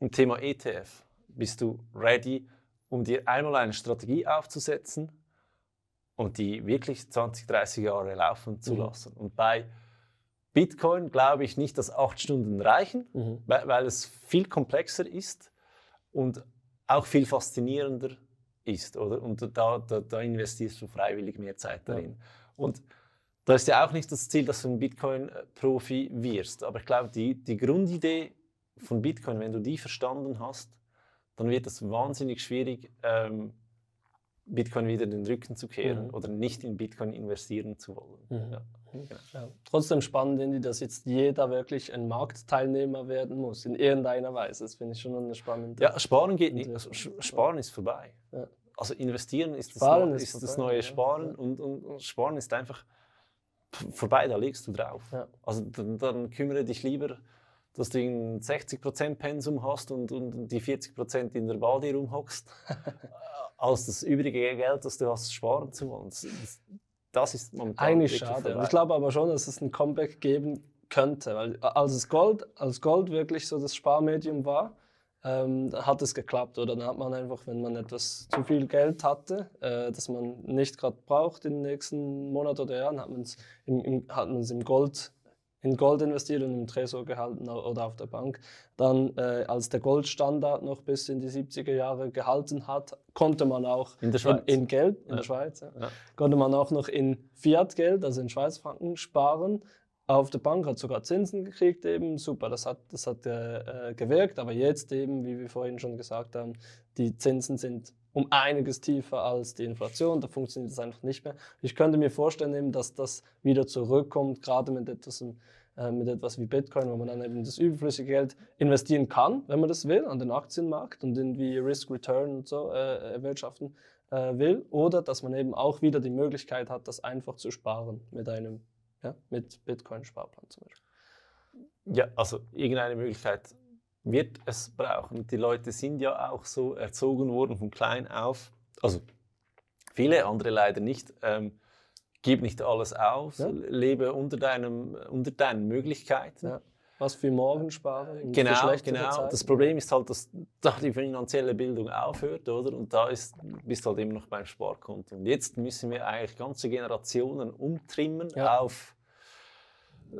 im Thema ETF, bist du ready, um dir einmal eine Strategie aufzusetzen und die wirklich 20, 30 Jahre laufen zu Mhm. lassen. Und bei Bitcoin glaube ich nicht, dass acht Stunden reichen, Mhm. weil, weil es viel komplexer ist und auch viel faszinierender ist. Oder? Und da, da, da investierst du freiwillig mehr Zeit Ja. darin. Und da ist ja auch nicht das Ziel, dass du ein Bitcoin-Profi wirst. Aber ich glaube, die, die Grundidee von Bitcoin, wenn du die verstanden hast, dann wird es wahnsinnig schwierig, ähm, Bitcoin wieder den Rücken zu kehren Mhm. oder nicht in Bitcoin investieren zu wollen. Mhm. Ja. Ja. Trotzdem spannend, Indy, dass jetzt jeder wirklich ein Marktteilnehmer werden muss, in irgendeiner Weise. Das finde ich schon eine spannende. Ja, sparen geht nicht. Sparen ist vorbei. Ja. Also investieren ist, Sparen das, ist ist das vorbei, neue ja. Sparen Ja. und, und, und Sparen ist einfach vorbei, da legst du drauf. Also dann, dann kümmere dich lieber, dass du ein 60% Pensum hast und, und die 40% in der Badi rumhockst, <laughs> als das übrige Geld, das du hast, sparen zu wollen. Das, ist momentan Eigentlich schade. vorbei. Ich glaube aber schon, dass es ein Comeback geben könnte, weil als es Gold, als Gold wirklich so das Sparmedium war, ähm, hat es geklappt. Oder dann hat man einfach, wenn man etwas zu viel Geld hatte, äh, das man nicht gerade braucht in den nächsten Monaten oder Jahren, hat man es im, im, hat im Gold in Gold investiert und im Tresor gehalten oder auf der Bank. Dann, äh, als der Goldstandard noch bis in die 70er Jahre gehalten hat, konnte man auch In in, in Geld, in Ja. der Schweiz, ja Ja. konnte man auch noch in Fiat-Geld, also in Schweizfranken, sparen. Auf der Bank hat sogar Zinsen gekriegt, eben super, das hat, das hat äh, äh, gewirkt. Aber jetzt eben, wie wir vorhin schon gesagt haben, die Zinsen sind um einiges tiefer als die Inflation, da funktioniert das einfach nicht mehr. Ich könnte mir vorstellen, eben, dass das wieder zurückkommt, gerade mit etwas, äh, mit etwas wie Bitcoin, wo man dann eben das überflüssige Geld investieren kann, wenn man das will, an den Aktienmarkt und irgendwie Risk-Return und so äh, erwirtschaften äh, will. Oder dass man eben auch wieder die Möglichkeit hat, das einfach zu sparen mit einem ja, Bitcoin-Sparplan zum Beispiel. Ja, also irgendeine Möglichkeit wird es brauchen. Die Leute sind ja auch so erzogen worden von klein auf. Also viele, andere leider nicht. Ähm, gib nicht alles auf, Ja. lebe unter, deinem, unter deinen Möglichkeiten. Ja. Was für morgen sparen? Genau, genau. Zeiten. Das Problem ist halt, dass da die finanzielle Bildung aufhört, oder? Und da ist, bist du halt immer noch beim Sparkonto. Und jetzt müssen wir eigentlich ganze Generationen umtrimmen Ja. auf äh,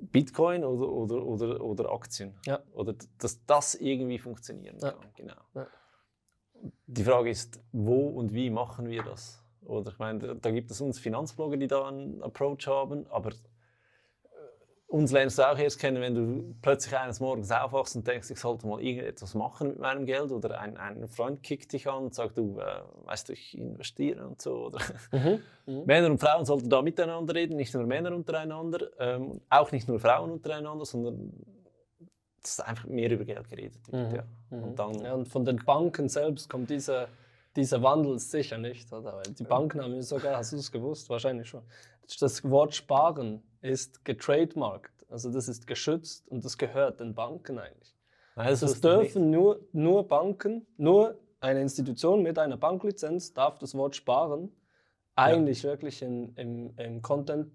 Bitcoin oder, oder, oder, oder Aktien. Ja. Oder dass das irgendwie funktionieren Ja. kann. Genau. Ja. Die Frage ist, wo und wie machen wir das? Oder ich meine, da- da gibt es uns Finanzblogger, die da einen Approach haben, aber uns lernst du auch erst kennen, wenn du plötzlich eines Morgens aufwachst und denkst, ich sollte mal irgendetwas machen mit meinem Geld oder ein, ein Freund kickt dich an und sagt, du, äh, weißt du, ich investiere und so. Oder Mhm. Mhm. Männer und Frauen sollten da miteinander reden, nicht nur Männer untereinander, ähm, auch nicht nur Frauen untereinander, sondern dass einfach mehr über Geld geredet wird. Mhm. Ja. Mhm. Und dann, Ja, und von den Banken selbst kommt dieser, dieser Wandel sicher nicht. Oder? Weil die Banken haben ja sogar, hast du es gewusst? Wahrscheinlich schon. Das Wort Sparen ist getrademarkt. Also das ist geschützt und das gehört den Banken eigentlich. Nein, das Das dürfen nur, nur Banken, nur eine Institution mit einer Banklizenz darf das Wort Sparen eigentlich wirklich in, im, im Content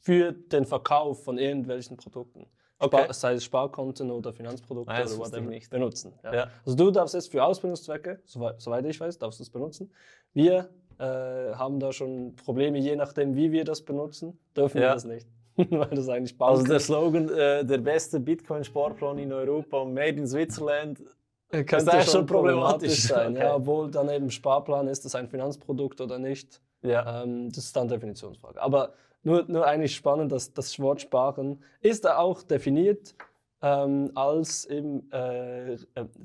für den Verkauf von irgendwelchen Produkten. Okay. Spar, sei es Sparkonten oder Finanzprodukte Nein, das oder whatever, nicht. benutzen. Ja. Ja. Also du darfst es für Ausbildungszwecke, soweit, soweit ich weiß, darfst du es benutzen. Wir äh, haben da schon Probleme, je nachdem, wie wir das benutzen, dürfen wir Ja. das nicht. <laughs> Weil das eigentlich Also der Slogan, äh, der beste Bitcoin-Sparplan in Europa, made in Switzerland. könnte ist eigentlich schon problematisch. sein. <laughs> Okay. Ja, obwohl dann eben Sparplan, ist das ein Finanzprodukt oder nicht? Ja. Ähm, das ist dann Definitionsfrage. Aber nur, nur eigentlich spannend, dass das Wort Sparen ist da auch definiert ähm, als eben äh, äh,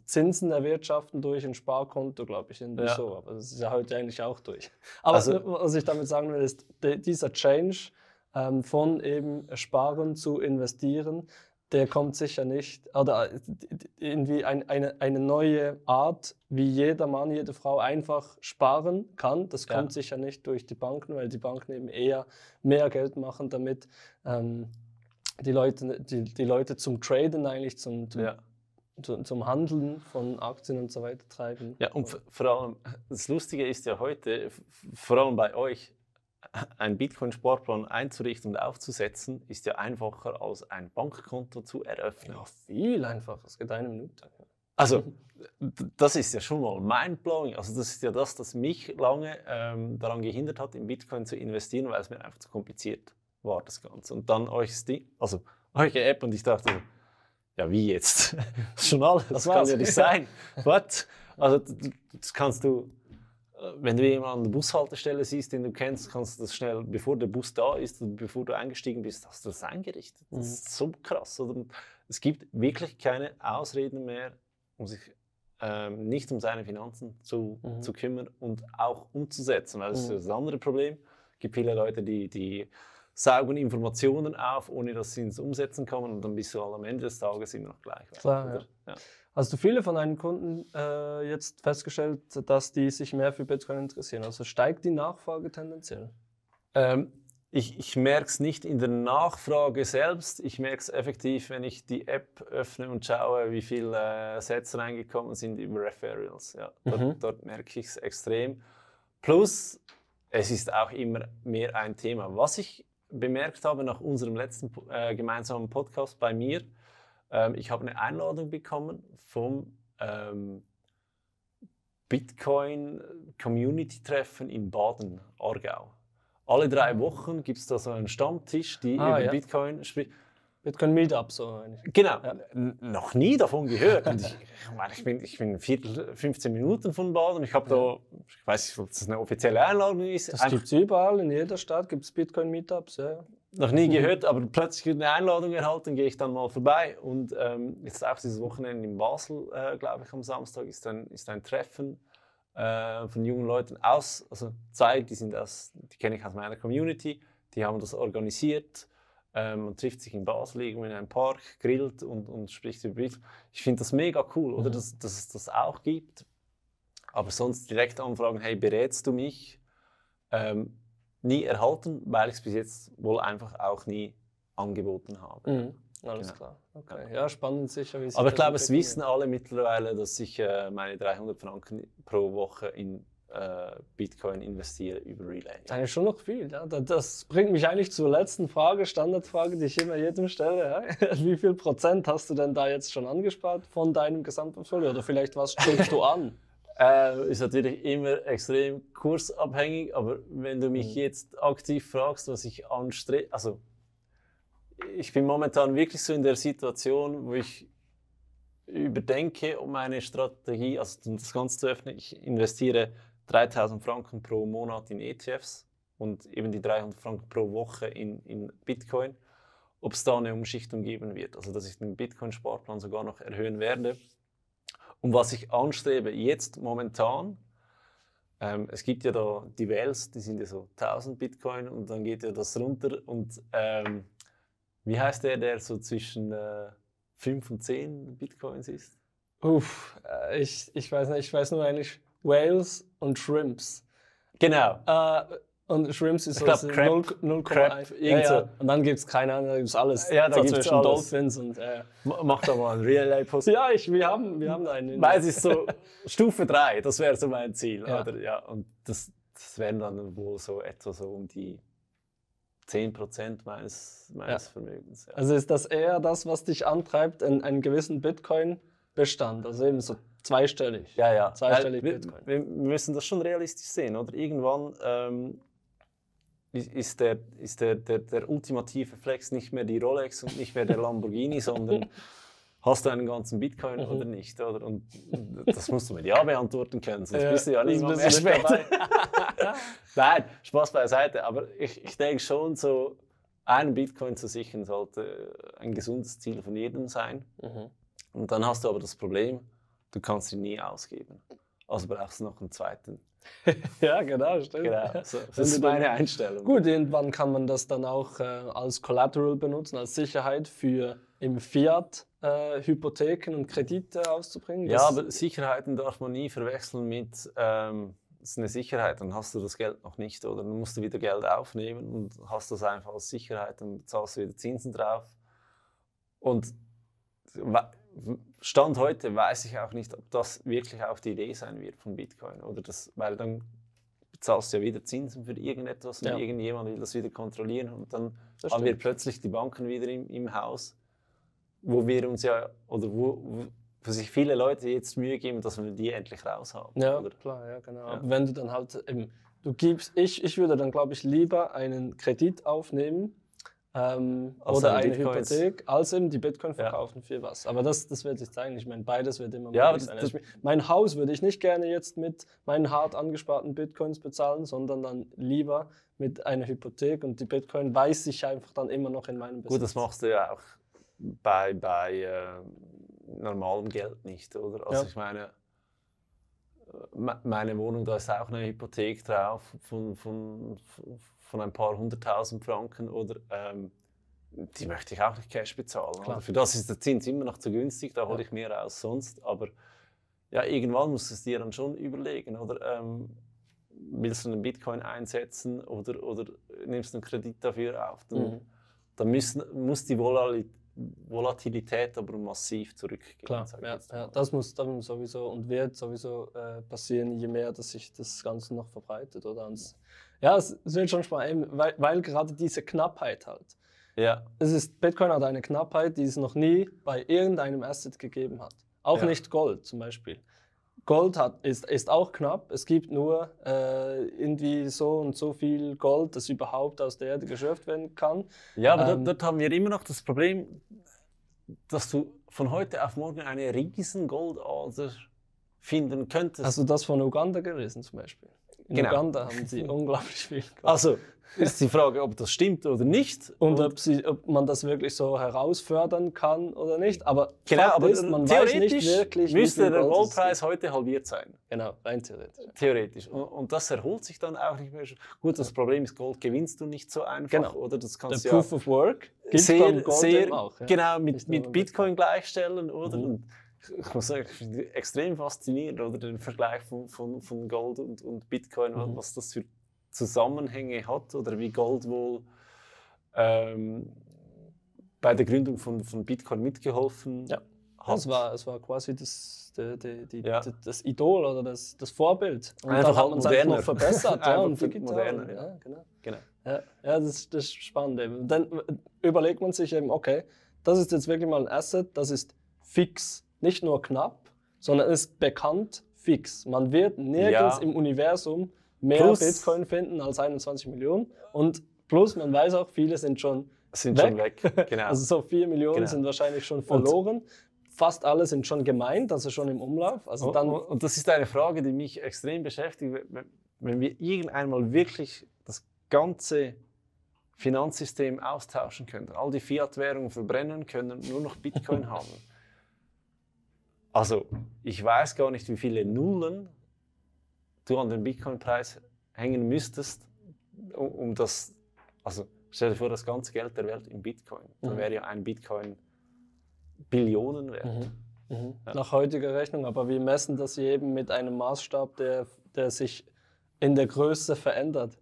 Zinsen erwirtschaften durch ein Sparkonto, glaube ich, irgendwie Ja. so. Aber das ist ja heute eigentlich auch durch. Aber Also- was ich damit sagen will, ist, dieser Change ähm, von eben Sparen zu investieren, der kommt sicher nicht, oder äh, irgendwie ein, eine, eine neue Art, wie jeder Mann, jede Frau einfach sparen kann. Das kommt ja. sicher nicht durch die Banken, weil die Banken eben eher mehr Geld machen, damit ähm, die, Leute, die, die Leute zum Traden eigentlich, zum, zum, ja. zum, zum Handeln von Aktien und so weiter treiben. Ja, und vor allem, das Lustige ist ja heute, vor allem bei euch, ein Bitcoin-Sportplan einzurichten und aufzusetzen, ist ja einfacher als ein Bankkonto zu eröffnen. Ja, viel einfacher. Es geht eine Minute. Also, das ist ja schon mal mindblowing. Also, das ist ja das, das mich lange ähm, daran gehindert hat, in Bitcoin zu investieren, weil es mir einfach zu kompliziert war, das Ganze. Und dann euch, also, eure App und ich dachte, ja, wie jetzt? <laughs> Das ist schon alles. Das, das kann ja nicht <laughs> sein. What? Also, das kannst du wenn du jemanden an der Bushaltestelle siehst, den du kennst, kannst du das schnell, bevor der Bus da ist, bevor du eingestiegen bist, hast du das eingerichtet. Das mhm. ist so krass. Oder? Es gibt wirklich keine Ausreden mehr, um sich ähm, nicht um seine Finanzen zu, mhm. zu kümmern und auch umzusetzen. Weil das mhm. ist das andere Problem. Es gibt viele Leute, die, die saugen Informationen auf, ohne dass sie ins Umsetzen kommen und dann bist du am Ende des Tages immer noch gleich. Klar, ja. Ja. Hast du viele von deinen Kunden äh, jetzt festgestellt, dass die sich mehr für Bitcoin interessieren? Also steigt die Nachfrage tendenziell? Ähm, ich, ich merke es nicht in der Nachfrage selbst. Ich merke es effektiv, wenn ich die App öffne und schaue, wie viele äh, Sätze reingekommen sind über Referrals. Ja, dort, mhm. dort merke ich es extrem. Plus, es ist auch immer mehr ein Thema. Was ich bemerkt habe nach unserem letzten äh, gemeinsamen Podcast bei mir, ähm, ich habe eine Einladung bekommen vom ähm, Bitcoin Community Treffen in Baden, Aargau. Alle drei Wochen gibt es da so einen Stammtisch, die ah, über ja. Bitcoin spricht. Bitcoin Meetup, so. Genau, ja. noch nie davon gehört. Und ich, ich, meine, ich bin, ich bin Viertel, 15 Minuten von Baden. Ich habe da, ich weiß nicht, ob das eine offizielle Einladung ist. Das gibt es überall, in jeder Stadt gibt es Bitcoin Meetups. Ja noch nie gehört, aber plötzlich eine Einladung erhalten, gehe ich dann mal vorbei. Und ähm, jetzt auch dieses Wochenende in Basel, äh, glaube ich, am Samstag ist ein, ist ein Treffen äh, von jungen Leuten aus, also zwei, die sind aus, die kenne ich aus meiner Community, die haben das organisiert. Ähm, man trifft sich in Basel irgendwo in einem Park, grillt und, und spricht über Bitcoin. Ich finde das mega cool, oder? Mhm. Dass, dass es das auch gibt. Aber sonst direkt anfragen, hey, berätst du mich? Ähm, nie erhalten, weil ich es bis jetzt wohl einfach auch nie angeboten habe. Mhm. Alles genau. klar. Okay. Ja, spannend sicher. Wie Aber ich glaube, es wissen alle mittlerweile, dass ich äh, meine 300 Franken pro Woche in Bitcoin investiere über Relay. Ja. Eigentlich schon noch viel. Ja. Das bringt mich eigentlich zur letzten Frage, Standardfrage, die ich immer jedem stelle. Ja. <laughs> Wie viel Prozent hast du denn da jetzt schon angespart von deinem Gesamtportfolio? Oder vielleicht was strebst du an? <laughs> Äh, ist natürlich immer extrem kursabhängig, aber wenn du mich mhm. jetzt aktiv fragst, was ich anstrebe, also ich bin momentan wirklich so in der Situation, wo ich überdenke, um meine Strategie, also das Ganze zu öffnen, ich investiere 3000 Franken pro Monat in ETFs und eben die 300 Franken pro Woche in, in Bitcoin, ob es da eine Umschichtung geben wird, also dass ich den Bitcoin-Sparplan sogar noch erhöhen werde. Und was ich anstrebe jetzt momentan, ähm, es gibt ja da die Wels, die sind ja so 1000 Bitcoin und dann geht ja das runter. Und ähm, wie heißt der, der so zwischen äh, 5 und 10 Bitcoins ist? Uff, äh, ich, ich weiß nicht, ich weiß nur eigentlich Whales und Shrimps. Genau. Äh, und Shrimps ist so 0,1. Ja, ja. Und dann gibt es keine Ahnung, da gibt es alles. Ja, da gibt es Dolphins und. Äh. Mach doch mal ein Relay-Post. ja, ich, wir, haben, wir haben einen. Weil es ist so <laughs> Stufe 3, das wäre so mein Ziel. Ja. Oder? Ja, und das, das wären dann wohl so etwa so um die 10% meines, meines ja. Vermögens. Ja. Also ist das eher das, was dich antreibt, in einen gewissen Bitcoin-Bestand? Also eben so zweistellig. Ja, ja. Zweistellig wir, Bitcoin. Wir müssen das schon realistisch sehen, oder? Irgendwann. Ähm, ist der, ist der, der, der ultimative Flex nicht mehr die Rolex und nicht mehr der Lamborghini, <laughs> sondern hast du einen ganzen Bitcoin mhm. oder nicht? Oder? Und das musst du mit Ja beantworten können, sonst ja, bist du ja nicht mehr <laughs> später. Nein, Spaß beiseite. Aber ich, ich denke schon, so einen Bitcoin zu sichern sollte ein gesundes Ziel von jedem sein. Mhm. Und dann hast du aber das Problem, du kannst ihn nie ausgeben. also brauchst du noch einen zweiten. <laughs> ja, genau, stimmt. Genau, so, das ist meine Einstellung. Gut, irgendwann kann man das dann auch äh, als Collateral benutzen, als Sicherheit für im Fiat äh, Hypotheken und Kredite auszubringen. Ja, aber Sicherheiten darf man nie verwechseln mit ähm, ist eine Sicherheit, dann hast du das Geld noch nicht oder dann musst du wieder Geld aufnehmen und hast das einfach als Sicherheit, dann zahlst du wieder Zinsen drauf. Und Stand heute weiß ich auch nicht, ob das wirklich auch die Idee sein wird von Bitcoin. Oder das, weil dann zahlst du ja wieder Zinsen für irgendetwas und ja. irgendjemand will das wieder kontrollieren und dann das haben stimmt. wir plötzlich die Banken wieder im, im Haus, wo wir uns ja, oder wo, wo, wo sich viele Leute jetzt Mühe geben, dass wir die endlich raus haben. Ja, oder? klar, ja, genau. Ja. wenn du dann halt eben, du gibst, ich, ich würde dann glaube ich lieber einen Kredit aufnehmen, ähm, oder eine Bitcoins. Hypothek, als eben die Bitcoin verkaufen ja. für was. Aber das, das wird sich zeigen. Ich meine, beides wird immer ja, sein. Also mein Haus würde ich nicht gerne jetzt mit meinen hart angesparten Bitcoins bezahlen, sondern dann lieber mit einer Hypothek und die Bitcoin weiß ich einfach dann immer noch in meinem Besitz. Gut, das machst du ja auch bei, bei äh, normalem Geld nicht, oder? Also ja. ich meine, meine Wohnung, da ist auch eine Hypothek drauf von, von, von ein paar hunderttausend Franken oder ähm, die möchte ich auch nicht Cash bezahlen. Für das ist der Zins immer noch zu günstig, da hole ich mehr aus sonst. Aber ja, irgendwann musst du es dir dann schon überlegen, oder ähm, willst du einen Bitcoin einsetzen oder, oder nimmst du einen Kredit dafür auf? Dann, mhm. dann müssen, muss die Volatilität Volatilität aber massiv zurückgehen. Klar, ja, ja, das muss dann sowieso und wird sowieso äh, passieren, je mehr dass sich das Ganze noch verbreitet. Oder? Und ja, es, wird schon spannend, weil, weil gerade diese Knappheit halt. Ja. Es ist, Bitcoin hat eine Knappheit, die es noch nie bei irgendeinem Asset gegeben hat. Auch ja. nicht Gold zum Beispiel. Gold hat, ist, ist auch knapp. Es gibt nur äh, irgendwie so und so viel Gold, das überhaupt aus der Erde geschürft werden kann. Ja, aber ähm, dort, dort, haben wir immer noch das Problem, dass du von heute auf morgen eine riesen Goldader finden könntest. Hast du das von Uganda gelesen zum Beispiel? In genau. Uganda haben sie <laughs> unglaublich viel Gold. Also, <laughs> ist die Frage, ob das stimmt oder nicht. Und, und ob, sie, ob, man das wirklich so herausfördern kann oder nicht. Aber genau, aber ist, man theoretisch weiß nicht wirklich, müsste der Goldpreis heute halbiert sein. Genau, rein theoretisch. Theoretisch. Und, und, das erholt sich dann auch nicht mehr. Gut, das Problem ist, Gold gewinnst du nicht so einfach. Genau. Oder das kannst der Proof of Work gibt sehr, sehr auch. Ja. Genau, mit, mit Bitcoin gleichstellen. Oder? Mhm. Ich muss sagen, ich finde extrem faszinierend, oder den Vergleich von, von, von Gold und, und Bitcoin, mhm. was das für Zusammenhänge hat oder wie Gold wohl ähm, bei der Gründung von, von Bitcoin mitgeholfen ja. hat. Es war, es war quasi das, die, die, die, ja. das Idol oder das, das Vorbild. Und Einfach hat man es halt noch verbessert. <laughs> ja, und digital. Moderner, ja. genau. genau. Ja, ja das, das ist spannend. Eben. dann überlegt man sich eben, okay, das ist jetzt wirklich mal ein Asset, das ist fix, nicht nur knapp, sondern ist bekannt fix. Man wird nirgends ja. im Universum mehr plus, Bitcoin finden als 21 Millionen. Und plus, man weiß auch, viele sind schon sind weg. Schon weg. <laughs> Genau. Also so 4 Millionen genau. sind wahrscheinlich schon verloren. Und Fast alle sind schon gemeint, also schon im Umlauf. Also dann und, und das ist eine Frage, die mich extrem beschäftigt. Wenn wir irgendeinmal wirklich das ganze Finanzsystem austauschen können, all die Fiat-Währungen verbrennen können, nur noch Bitcoin <laughs> haben. Also, ich weiß gar nicht, wie viele Nullen du an den Bitcoin-Preis hängen müsstest, um, um, das, also stell dir vor, das ganze Geld der Welt in Bitcoin, dann mhm. wäre ja ein Bitcoin Billionen wert. Mhm. Mhm. Ja. Nach heutiger Rechnung, aber wir messen das eben mit einem Maßstab, der, der sich in der Größe verändert.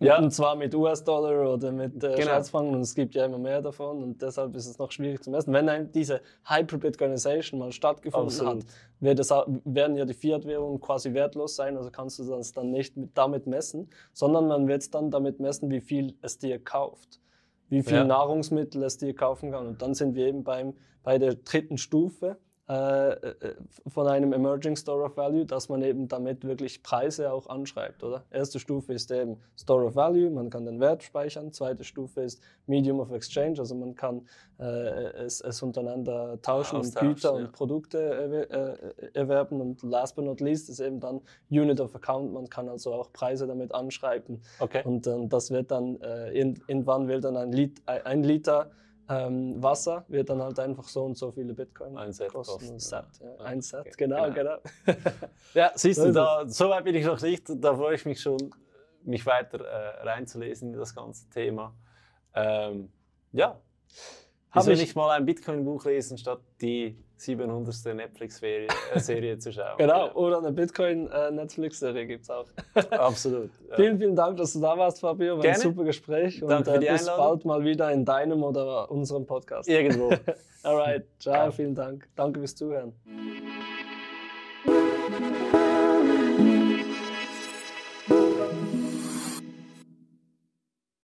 Ja. Und zwar mit US-Dollar oder mit äh, genau. Und es gibt ja immer mehr davon und deshalb ist es noch schwierig zu messen. Wenn diese Hyper-Bitcoinization mal stattgefunden Absolut. hat, wird es, werden ja die Fiat-Währungen quasi wertlos sein, also kannst du das dann nicht mit, damit messen, sondern man wird es dann damit messen, wie viel es dir kauft, wie viel ja. Nahrungsmittel es dir kaufen kann. Und dann sind wir eben beim, bei der dritten Stufe, von einem Emerging Store of Value, dass man eben damit wirklich Preise auch anschreibt, oder? Erste Stufe ist eben Store of Value, man kann den Wert speichern. Zweite Stufe ist Medium of Exchange, also man kann äh, es, es, untereinander tauschen und Güter ja. und Produkte äh, erwerben. Und last but not least ist eben dann Unit of Account, man kann also auch Preise damit anschreiben. Okay. Und das wird dann, irgendwann will dann ein, Lit ein Liter Ähm, Wasser wird dann halt einfach so und so viele Bitcoin Ein Set kosten. kosten, Ein Set, ja. ja. Ein Set, Okay, genau, genau. genau. <laughs> Ja, siehst du, da, so weit bin ich noch nicht. Da freue ich mich schon, mich weiter äh, reinzulesen in das ganze Thema. Ähm, ja, wieso ich- nicht mal ein Bitcoin-Buch lesen, statt die 700. Netflix-Serie äh, zu schauen? <laughs> Genau, oder eine Bitcoin-Netflix-Serie gibt es auch. Ja, <laughs> absolut. Ja. Vielen, vielen Dank, dass du da warst, Fabio. War Gerne. ein super Gespräch. Und Danke die äh, bis Einladung. bald mal wieder in deinem oder unserem Podcast. Irgendwo. <laughs> Alright, ciao, Ciao. vielen Dank. Danke fürs Zuhören.